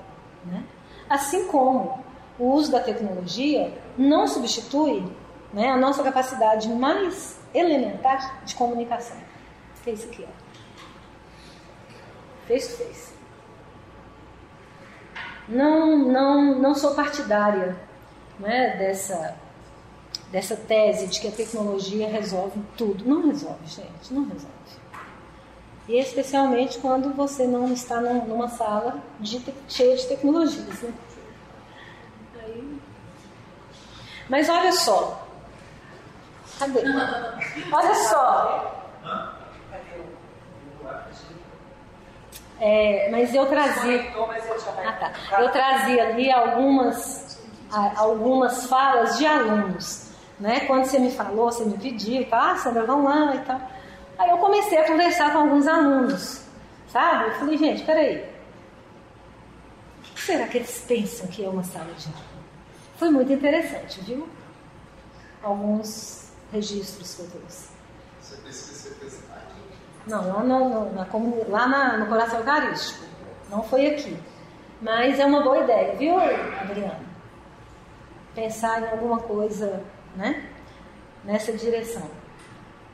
né? Assim como o uso da tecnologia não substitui né, a nossa capacidade mais elementar de comunicação, que é isso aqui, ó. Face to face. Não, não, não sou partidária né, dessa, dessa tese de que a tecnologia resolve tudo. Não resolve, gente, não resolve. E especialmente quando você não está numa sala de, cheia de tecnologias. Né? Aí... Mas olha só, Cadê? Olha só. É, mas eu trazia. Ah, tá. Eu trazia ali algumas, algumas falas de alunos. Né? Quando você me falou, você me pediu, tá, ah, Sandra, vamos lá e tal. Aí eu comecei a conversar com alguns alunos, sabe? Eu falei, gente, peraí. O que será que eles pensam que é uma sala de aula? Foi muito interessante, viu? Alguns registros que eu trouxe. Você pesquisa, você aqui? Não, lá, no, na, lá na, no Coração Eucarístico. Não foi aqui. Mas é uma boa ideia, viu, Adriana? Pensar em alguma coisa né, nessa direção.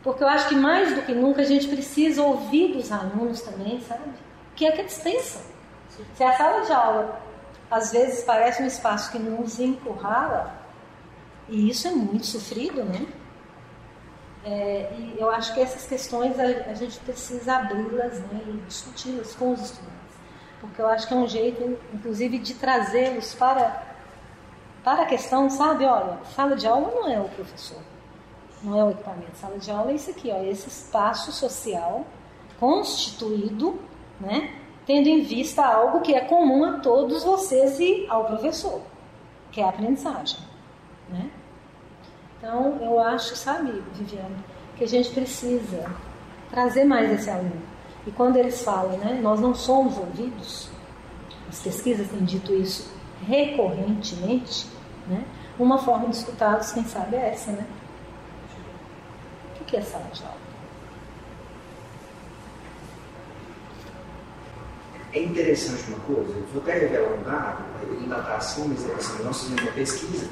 Porque eu acho que mais do que nunca a gente precisa ouvir dos alunos também, sabe? O que é que eles pensam? Se a sala de aula às vezes parece um espaço que nos encurrala, e isso é muito sofrido, né? É, e eu acho que essas questões a, a gente precisa abri-las né, e discuti-las com os estudantes, porque eu acho que é um jeito, inclusive, de trazê-los para, para a questão, sabe? Olha, sala de aula não é o professor, não é o equipamento. Sala de aula é isso aqui, ó, esse espaço social constituído, né, tendo em vista algo que é comum a todos vocês e ao professor, que é a aprendizagem, né? Então, eu acho, sabe, Viviane, que a gente precisa trazer mais esse aluno. E quando eles falam, né, nós não somos ouvidos, as pesquisas têm dito isso recorrentemente, né, uma forma de escutá-los, quem sabe, é essa, né? O que é sala de aula? É interessante uma coisa, eu vou até revelar um dado, ainda está assim, mas é assim, nós fizemos uma pesquisa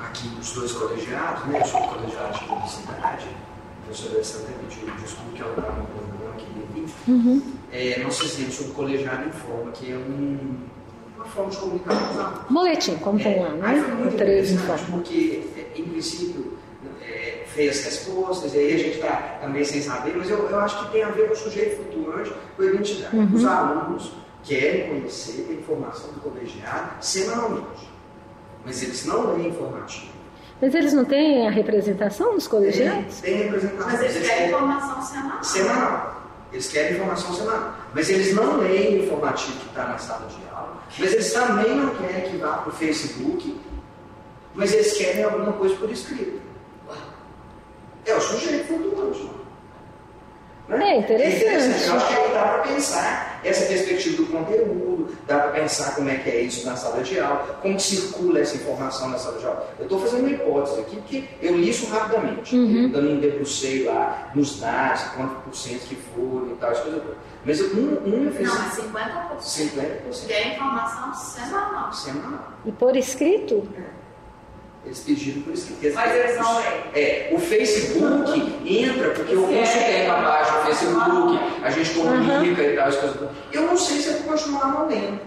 aqui os dois colegiados, né? Eu sou colegiado de publicidade, a professora Alessandra pediu desculpa que ela estava no programa aqui de uhum. é, Nós fizemos sobre colegiado em forma, que é um, uma forma de comunicar com os alunos. Boletim, como tem lá, né? O três. Porque, é, em princípio, é, fez respostas, e aí a gente está também sem saber, mas eu, eu acho que tem a ver com o sujeito flutuante, com a identidade. Uhum. Os alunos querem conhecer a informação do colegiado semanalmente mas eles não leem informativo. Mas eles não têm a representação nos colegiados? Tem, tem representação. Mas eles, eles querem informação semanal. Semanal. Eles querem informação semanal. Mas eles não leem o informativo que está na sala de aula. Mas eles também não querem que vá para o Facebook. Mas eles querem alguma coisa por escrito. É o sujeito flutuante. Né? É interessante. É interessante. Eu acho que dá para pensar essa perspectiva do conteúdo, dá para pensar como é que é isso na sala de aula, como circula essa informação na sala de aula. Eu estou fazendo uma hipótese aqui, porque eu li isso rapidamente, uhum. dando um debrucei lá nos dados, quanto por cento que foram e tal, as coisas Mas eu, um, um eu fiz. Não, é 50%. 50%. Que é informação semanal. Semanal. E por escrito? É. Eles pediram por escrito. Mas eles não leem. É, o Facebook entra, porque o curso tem uma página no Facebook, a gente comunica uhum. e tal, as coisas. Eu não sei se eu vou continuar não lendo.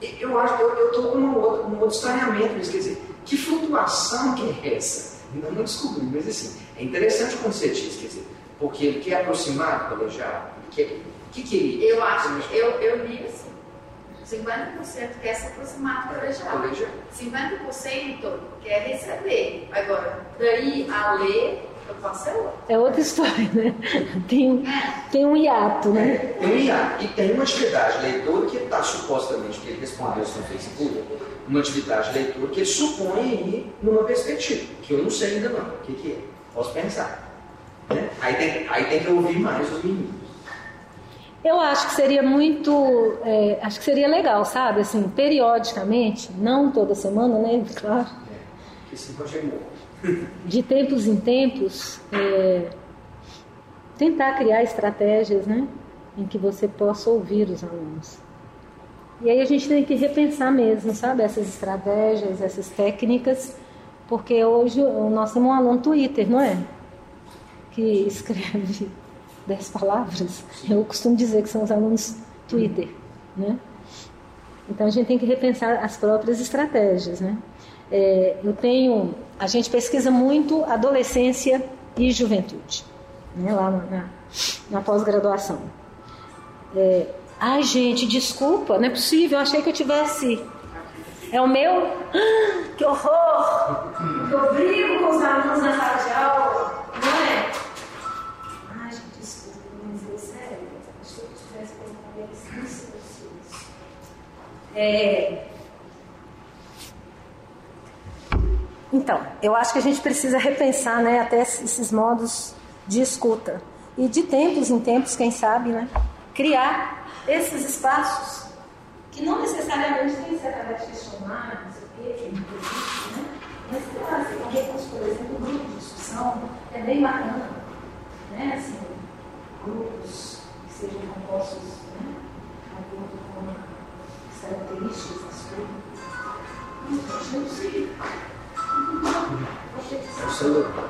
Eu acho que eu estou com um outro, um outro estranhamento, mas quer dizer, que flutuação que é essa? Ainda não descobri, mas assim, é interessante quando você diz, quer dizer, porque ele quer aproximar do colegiado, o que, que, que ele... Eu acho, eu, eu li assim, 50% quer se aproximar do colegiado. 50% quer receber. Agora, daí a ler, É outra história, né? Tem, tem um hiato, né? É, tem um hiato. E tem uma atividade leitora que está supostamente, que ele respondeu no Facebook, uma atividade leitora que ele supõe aí numa perspectiva, que eu não sei ainda não. O que, que é? Posso pensar. Né? Aí, tem, aí tem que ouvir mais os meninos. Eu acho que seria muito, é, acho que seria legal, sabe? Assim, periodicamente, não toda semana, né? Claro. É. [LAUGHS] De tempos em tempos, é, tentar criar estratégias, né? Em que você possa ouvir os alunos. E aí a gente tem que repensar mesmo, sabe? Essas estratégias, essas técnicas, porque hoje nós temos um aluno Twitter, não é? Que escreve dez palavras. Eu costumo dizer que são os alunos Twitter, né? Então a gente tem que repensar as próprias estratégias, né? É, eu tenho, a gente pesquisa muito adolescência e juventude, né? Lá na, na pós-graduação. É, Ai, gente, desculpa, não é possível, eu achei que eu tivesse. É o meu? Ah, que horror! Eu brigo com os alunos na sala de aula, não é? É... Então, eu acho que a gente precisa repensar né, até esses modos de escuta. E de tempos em tempos, quem sabe, né, criar esses espaços que não necessariamente tem que ser através de questionário, não sei o quê, que né? mas claro, assim, recurso, por exemplo, um grupo de discussão é bem bacana. Né? Assim, grupos que sejam compostos né, de acordo com características das coisas. Não, sei. O seu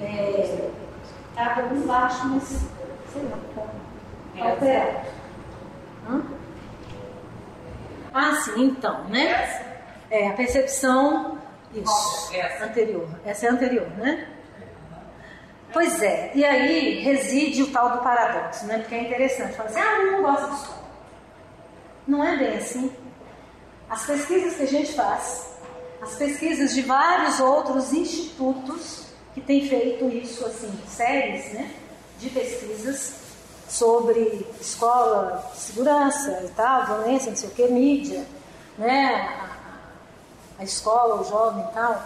É, tá por baixo, mas sei lá, tá. Alterado. Hã? Ah, sim, então, né? É a percepção. Isso. Anterior. Essa é anterior, né? Pois é. E aí reside o tal do paradoxo, né? Porque é interessante. Fala assim, ah, eu não gosto disso. Não é bem assim. As pesquisas que a gente faz, as pesquisas de vários outros institutos que têm feito isso, assim, séries, né? De pesquisas sobre escola, segurança e tal, violência, não sei o que, mídia, né? A, escola, o jovem e tal.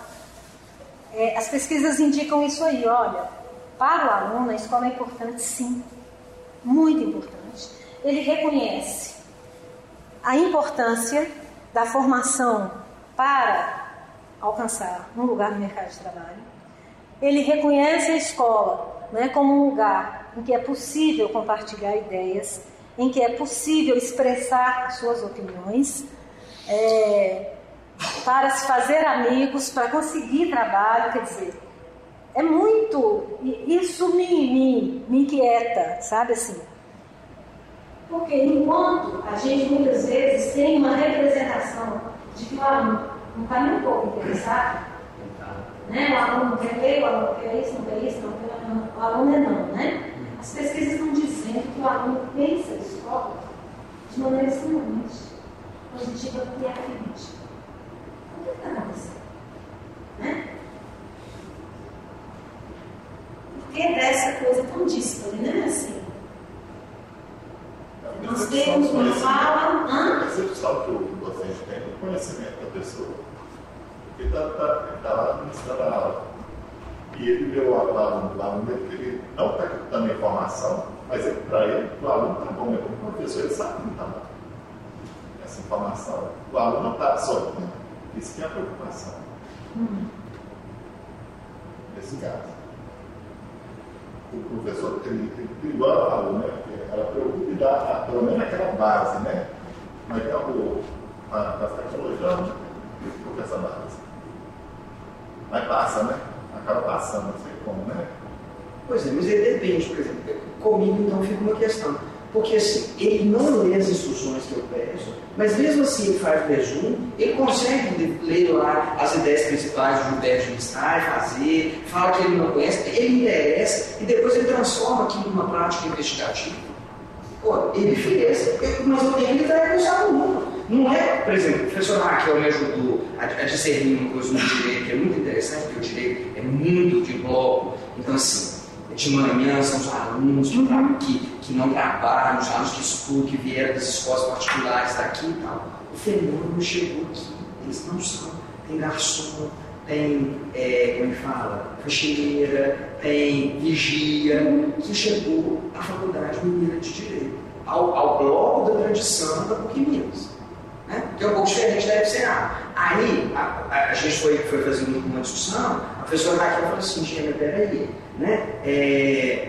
É, as pesquisas indicam isso aí, olha, para o aluno a escola é importante sim, muito importante. Ele reconhece a importância da formação para alcançar um lugar no mercado de trabalho. Ele reconhece a escola né, como um lugar em que é possível compartilhar ideias, em que é possível expressar suas opiniões, é, para se fazer amigos, para conseguir trabalho, quer dizer, é muito. Isso me, me, me inquieta, sabe assim? Porque enquanto a gente muitas vezes tem uma representação de que o aluno não está nem um pouco interessado, né? o aluno quer ver, o aluno quer isso, não quer isso, não quer, não, o aluno é não, né? As pesquisas estão dizendo que o aluno pensa a escola de maneira extremamente positiva e crítica. O que está acontecendo? Né? Por que dessa coisa tão díspare, né? Assim, nós temos uma fala. A percepção que o docente tem do conhecimento da pessoa. Ele está tá, tá lá ministrando a aula e ele vê o aluno, o aluno ele não está captando informação, mas para ele, o aluno está bom, como professor, ele sabe que não está bom. Essa informação, o aluno não está absorvendo. Isso que é a preocupação. Uhum. Nesse caso. O professor, ele, ele igual falou, né? Ela preocupa em dar, pelo menos aquela base, né? Mas é o, a, a tecnologia não essa base. Mas passa, né? Acaba passando, não sei como, né? Pois é, mas ele depende, por exemplo, comigo então fica uma questão. Porque assim, ele não lê as instruções que eu peço, mas mesmo assim ele faz resumo, ele consegue ler lá as ideias principais do Gilberto de Stein, fazer, fala que ele não conhece, ele interessa, e depois ele transforma aquilo numa prática investigativa. Pô, ele fez, mas eu tenho que trazer esse aluno. Não é, por exemplo, o professor Raquel me ajudou a, a discernir uma coisa no direito que é muito interessante, porque o direito é muito de bloco. Então, assim, de manhã são os alunos que, que, não trabalham, os alunos que estudam, que vieram das escolas particulares daqui e tal. O fenômeno chegou aqui, eles não são. Tem garçom, tem, é, como é fala, faxineira, tem vigia, que chegou à Faculdade Mineira de Direito, ao, ao bloco da tradição da PUC. Né? Que é um pouco diferente da FCA. Aí, a, a, a gente foi, foi fazendo uma discussão, a professora Raquel falou assim, Gêmea, peraí, né? É,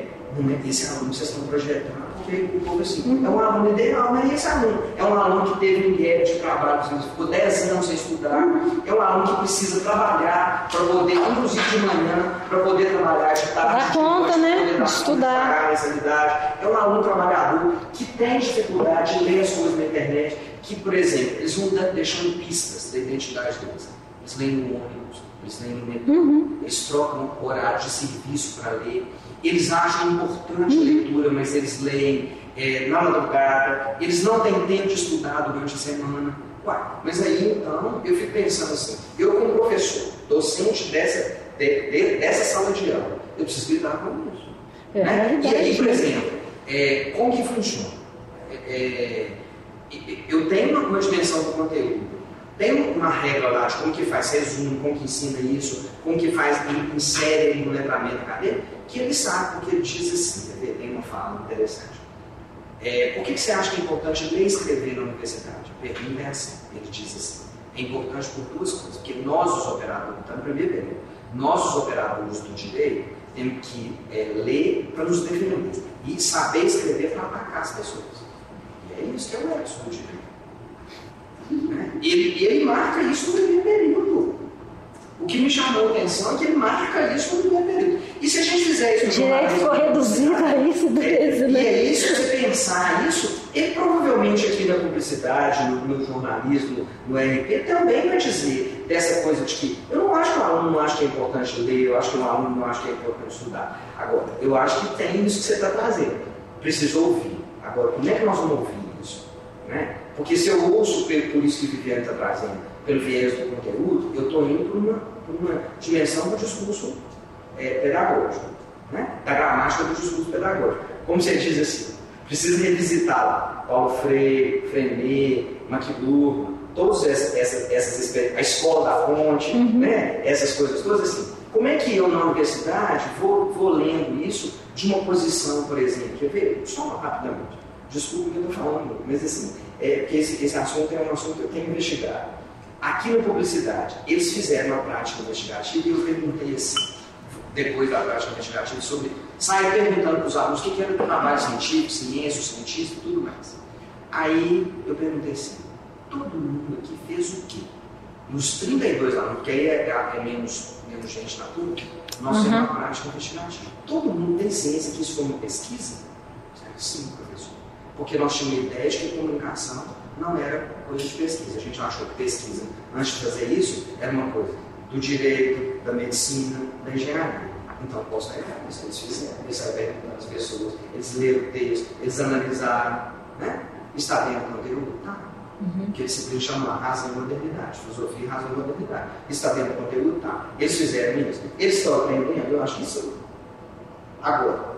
esse aluno vocês estão projetando, porque o povo assim, é um aluno ideal, não é esse aluno. É um aluno que teve um gap de trabalho, ficou 10 anos sem estudar, é um aluno que precisa trabalhar para poder, inclusive de manhã, para poder trabalhar de tarde. Dá conta, né? De estudar. É um aluno trabalhador que tem dificuldade de ler as coisas na internet, que, por exemplo, eles vão deixando pistas da identidade deles. Eles leem no ônibus, eles leem no metrô, uhum. eles trocam horário de serviço para ler, eles acham importante a uhum. leitura, mas eles leem é, na madrugada, eles não têm tempo de estudar durante a semana. Ué, mas aí então eu fico pensando assim, eu como professor, docente dessa, de, de, dessa sala de aula, eu preciso lidar com isso. É né? E aí, por exemplo, é, como que funciona? É, eu tenho uma, uma dimensão do conteúdo, tem uma regra lá de como que faz resumo, como que ensina isso, como que faz, insere ele no letramento acadêmico, que ele sabe, porque ele diz assim, ver, tem uma fala interessante. É, por que, que você acha que é importante ler e escrever na universidade? Pergunta é assim, ele diz assim, é importante por duas coisas, porque nós os operadores, então, primeiro período, nós os operadores do direito temos que é, ler para nos defender e saber escrever para atacar as pessoas. E é isso que é o éxito do direito. E ele, ele marca isso no primeiro período. O que me chamou a atenção é que ele marca isso no primeiro período. E se a gente fizer isso... Direito ficou reduzido a isso é, né? E é isso, se você pensar isso, ele provavelmente aqui na publicidade, no, no, jornalismo, no RP, também vai dizer dessa coisa de que eu não acho que o aluno não acha que é importante ler, eu acho que o aluno não acha que é importante estudar. Agora, eu acho que tem isso que você está trazendo. Precisa ouvir. Agora, como é que nós vamos ouvir isso? Né? Porque se eu ouço por isso que Viviane está trazendo, pelo viés do conteúdo, eu estou indo para uma, uma, dimensão do discurso é, pedagógico, né? da gramática do discurso pedagógico. Como você diz assim, precisa revisitar Paulo Freire, Frenet, McLuhan, todas essas, essas, essas a escola da fonte, uhum. né? essas coisas todas assim. Como é que eu na universidade vou, vou lendo isso de uma posição, por exemplo? Quer ver? Só rapidamente. Desculpa o que eu estou falando, mas assim, é, porque esse, esse assunto é um assunto que eu tenho investigado. Aqui na publicidade, eles fizeram uma prática investigativa e eu perguntei assim, depois da prática investigativa, sobre. Saí perguntando para os alunos o que, que era do trabalho científico, ciência, cientista e tudo mais. Aí eu perguntei assim: todo mundo aqui fez o quê? Nos 32 alunos, porque aí é, é, é menos, menos gente na turma, nós uhum. temos uma prática investigativa. Todo mundo tem ciência que isso foi uma pesquisa? Sim, porque nós tínhamos a ideia de que comunicação não era coisa de pesquisa. A gente achou que pesquisa, antes de fazer isso, era uma coisa do direito, da medicina, da engenharia. Então, posso errado, isso eles fizeram. Eles saíram perguntando as pessoas, eles leram o texto, eles analisaram, né? Está dentro do conteúdo? Tá. Uhum. Que eles chamam lá razão e modernidade, filosofia e razão e modernidade. Está dentro do conteúdo? Tá. Eles fizeram isso. Eles estão aprendendo? Eu acho que sim. Agora,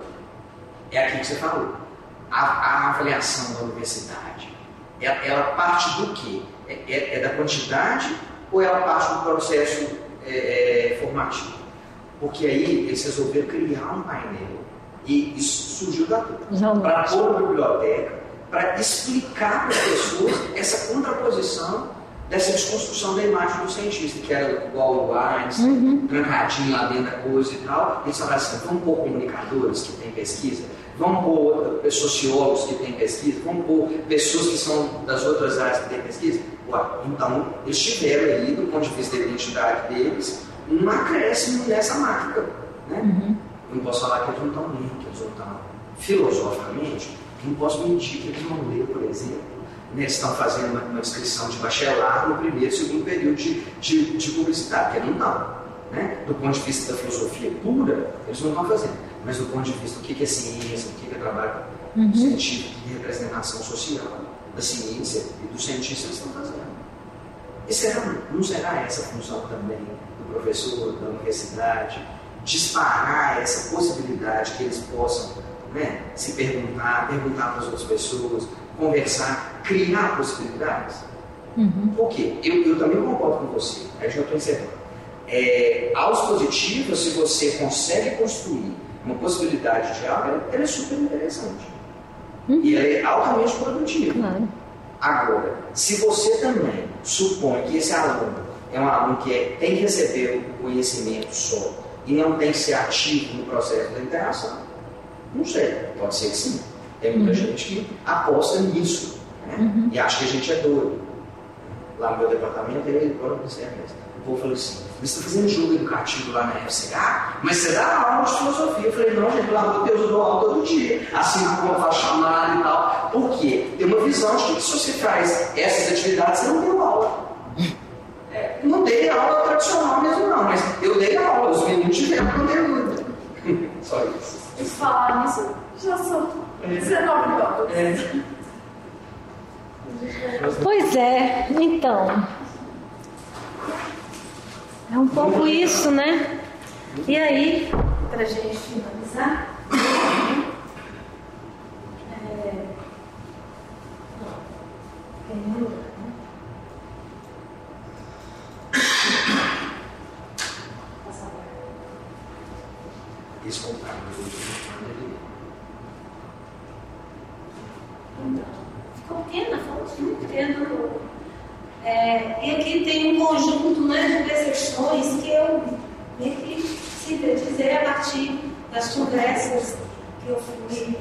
é aquilo que você falou a, a avaliação da universidade, ela, ela parte do quê? É, é, é, da quantidade ou ela parte do processo é, é formativo? Porque aí eles resolveram criar um painel e isso surgiu da turma para pôr na biblioteca, para explicar para as pessoas essa contraposição dessa desconstrução da imagem do cientista, que era igual o Einstein, uhum. trancadinho lá dentro da coisa e tal. Eles falaram assim: vamos pôr comunicadores que têm pesquisa, vamos pôr sociólogos que têm pesquisa, vamos pôr pessoas que são das outras áreas que têm pesquisa. Ué, então, eles tiveram aí, do ponto de vista da identidade deles, um acréscimo nessa marca. Né? Uhum. Eu não posso falar que eles não estão bem, que eles não estão filosoficamente, Eu não posso mentir que eles vão ler, por exemplo. Né, eles estão fazendo uma, uma inscrição de bacharelado no primeiro e segundo período de, de, de publicidade, que não estão. Né? Do ponto de vista da filosofia pura, eles não estão fazendo. Mas do ponto de vista do que é ciência, do que é trabalho uhum. científico de representação social da ciência e dos cientistas, eles estão fazendo. E será, não será essa a função também do professor, da universidade, disparar essa possibilidade que eles possam né, se perguntar, perguntar para as outras pessoas, conversar, criar possibilidades? Uhum. Por quê? Eu, eu também concordo com você, aí já estou encerrando. É, aos positivos, se você consegue construir uma possibilidade de algo, ela, é super interessante. Uhum. E ela é altamente produtiva. Claro. Agora, se você também supõe que esse aluno é um aluno que é, tem que receber o conhecimento só e não tem que ser ativo no processo da interação, não sei, pode ser que sim. Tem muita uhum. gente que aposta nisso né? uhum. e acha que a gente é doido. Lá no meu departamento, ele agora não sei mesmo. O povo falou assim: você está fazendo jogo educativo lá na FCH, mas você dá aula de filosofia. Eu falei: não, gente, pelo amor de Deus, eu dou aula todo dia, assim como eu faço chamada e tal. Por quê? Tem uma visão de que se você faz essas atividades, você não tem aula. É, não dei aula tradicional mesmo, não, mas eu dei aula, os meninos tiveram conteúdo. [LAUGHS] Só isso. E falar nisso, já são 19 horas. É. Pois é, então. É um pouco isso, né? E aí, para a gente finalizar. É, Ficou pequena, falamos muito pequena. É, e aqui tem um conjunto né, de percepções que eu meio que sintetizei a partir das conversas que eu fui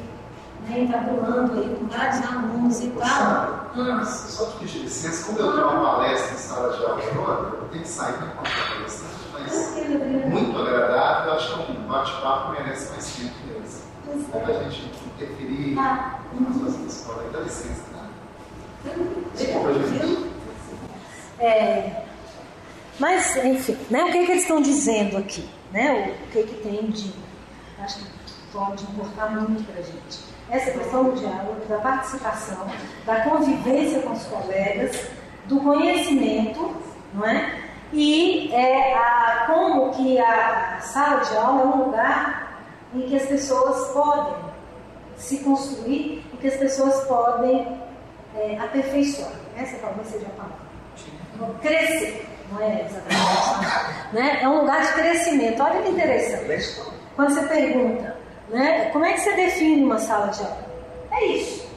né, entabulando aí com vários alunos e tal. Ah. Só te pedir licença, como eu tenho uma palestra em sala de aula agora, eu tenho que sair para contar a palestra, mas muito agradável, eu acho que um bate-papo merece mais tempo mesmo. Para a gente interferir ah. nas coisas da escola. Dá licença, tá? Desculpa, gente. É, mas, enfim, né, o que, é que eles estão dizendo aqui? Né, o que, é que tem de. Acho que pode importar muito para a gente. Essa questão do diálogo, da participação, da convivência com os colegas, do conhecimento, não é? E é, a, como que a sala de aula é um lugar em que as pessoas podem se construir e que as pessoas podem é, aperfeiçoar. Essa talvez seja a palavra crescer. Não é exatamente né? É um lugar de crescimento. Olha que interessante. Quando você pergunta, né, como é que você define uma sala de aula? É isso.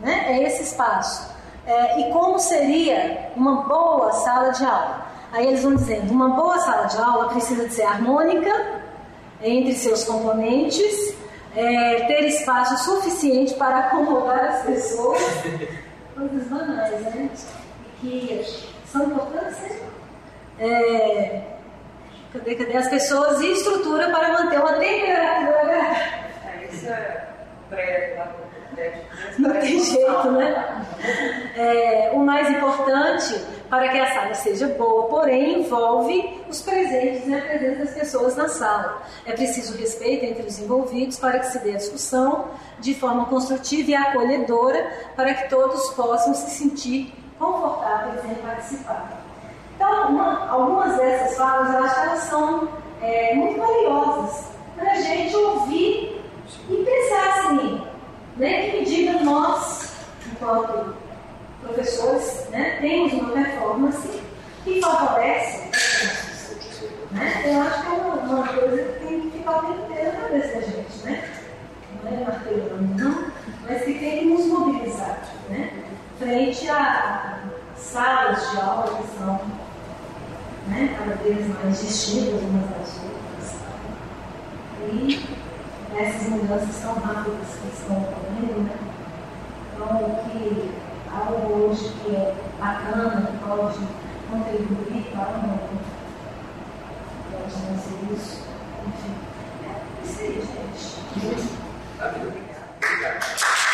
Né? É esse espaço. É, e como seria uma boa sala de aula? Aí eles vão dizendo, uma boa sala de aula precisa de ser harmônica entre seus componentes, é, ter espaço suficiente para acomodar as pessoas. [LAUGHS] Coisas banais, né? Que são importantes, né? É, cadê, cadê as pessoas e estrutura para manter uma temperatura. É, isso é breve, não tem jeito, né? É, o mais importante para que a sala seja boa, porém, envolve os presentes e a presença das pessoas na sala. É preciso respeito entre os envolvidos para que se dê a discussão de forma construtiva e acolhedora, para que todos possam se sentir confortáveis em participar. Então, uma, algumas dessas falas, eu acho que elas são é, muito valiosas para a gente ouvir e pensar assim, né, que medida nós, enquanto professores, né, temos uma performance que favorece né? Eu acho que é uma, uma, coisa que tem que ficar o tempo inteiro na cabeça da gente, né? Não é martelando, não, mas que tem que nos mobilizar, né? Frente a salas de aula que são né, cada vez mais distintas umas das outras. E essas mudanças tão rápidas que estão ocorrendo, né? Então, o que algo hoje que é bacana, que pode contribuir para o mundo, pode não ser isso. Enfim, é isso aí, gente. Obrigado.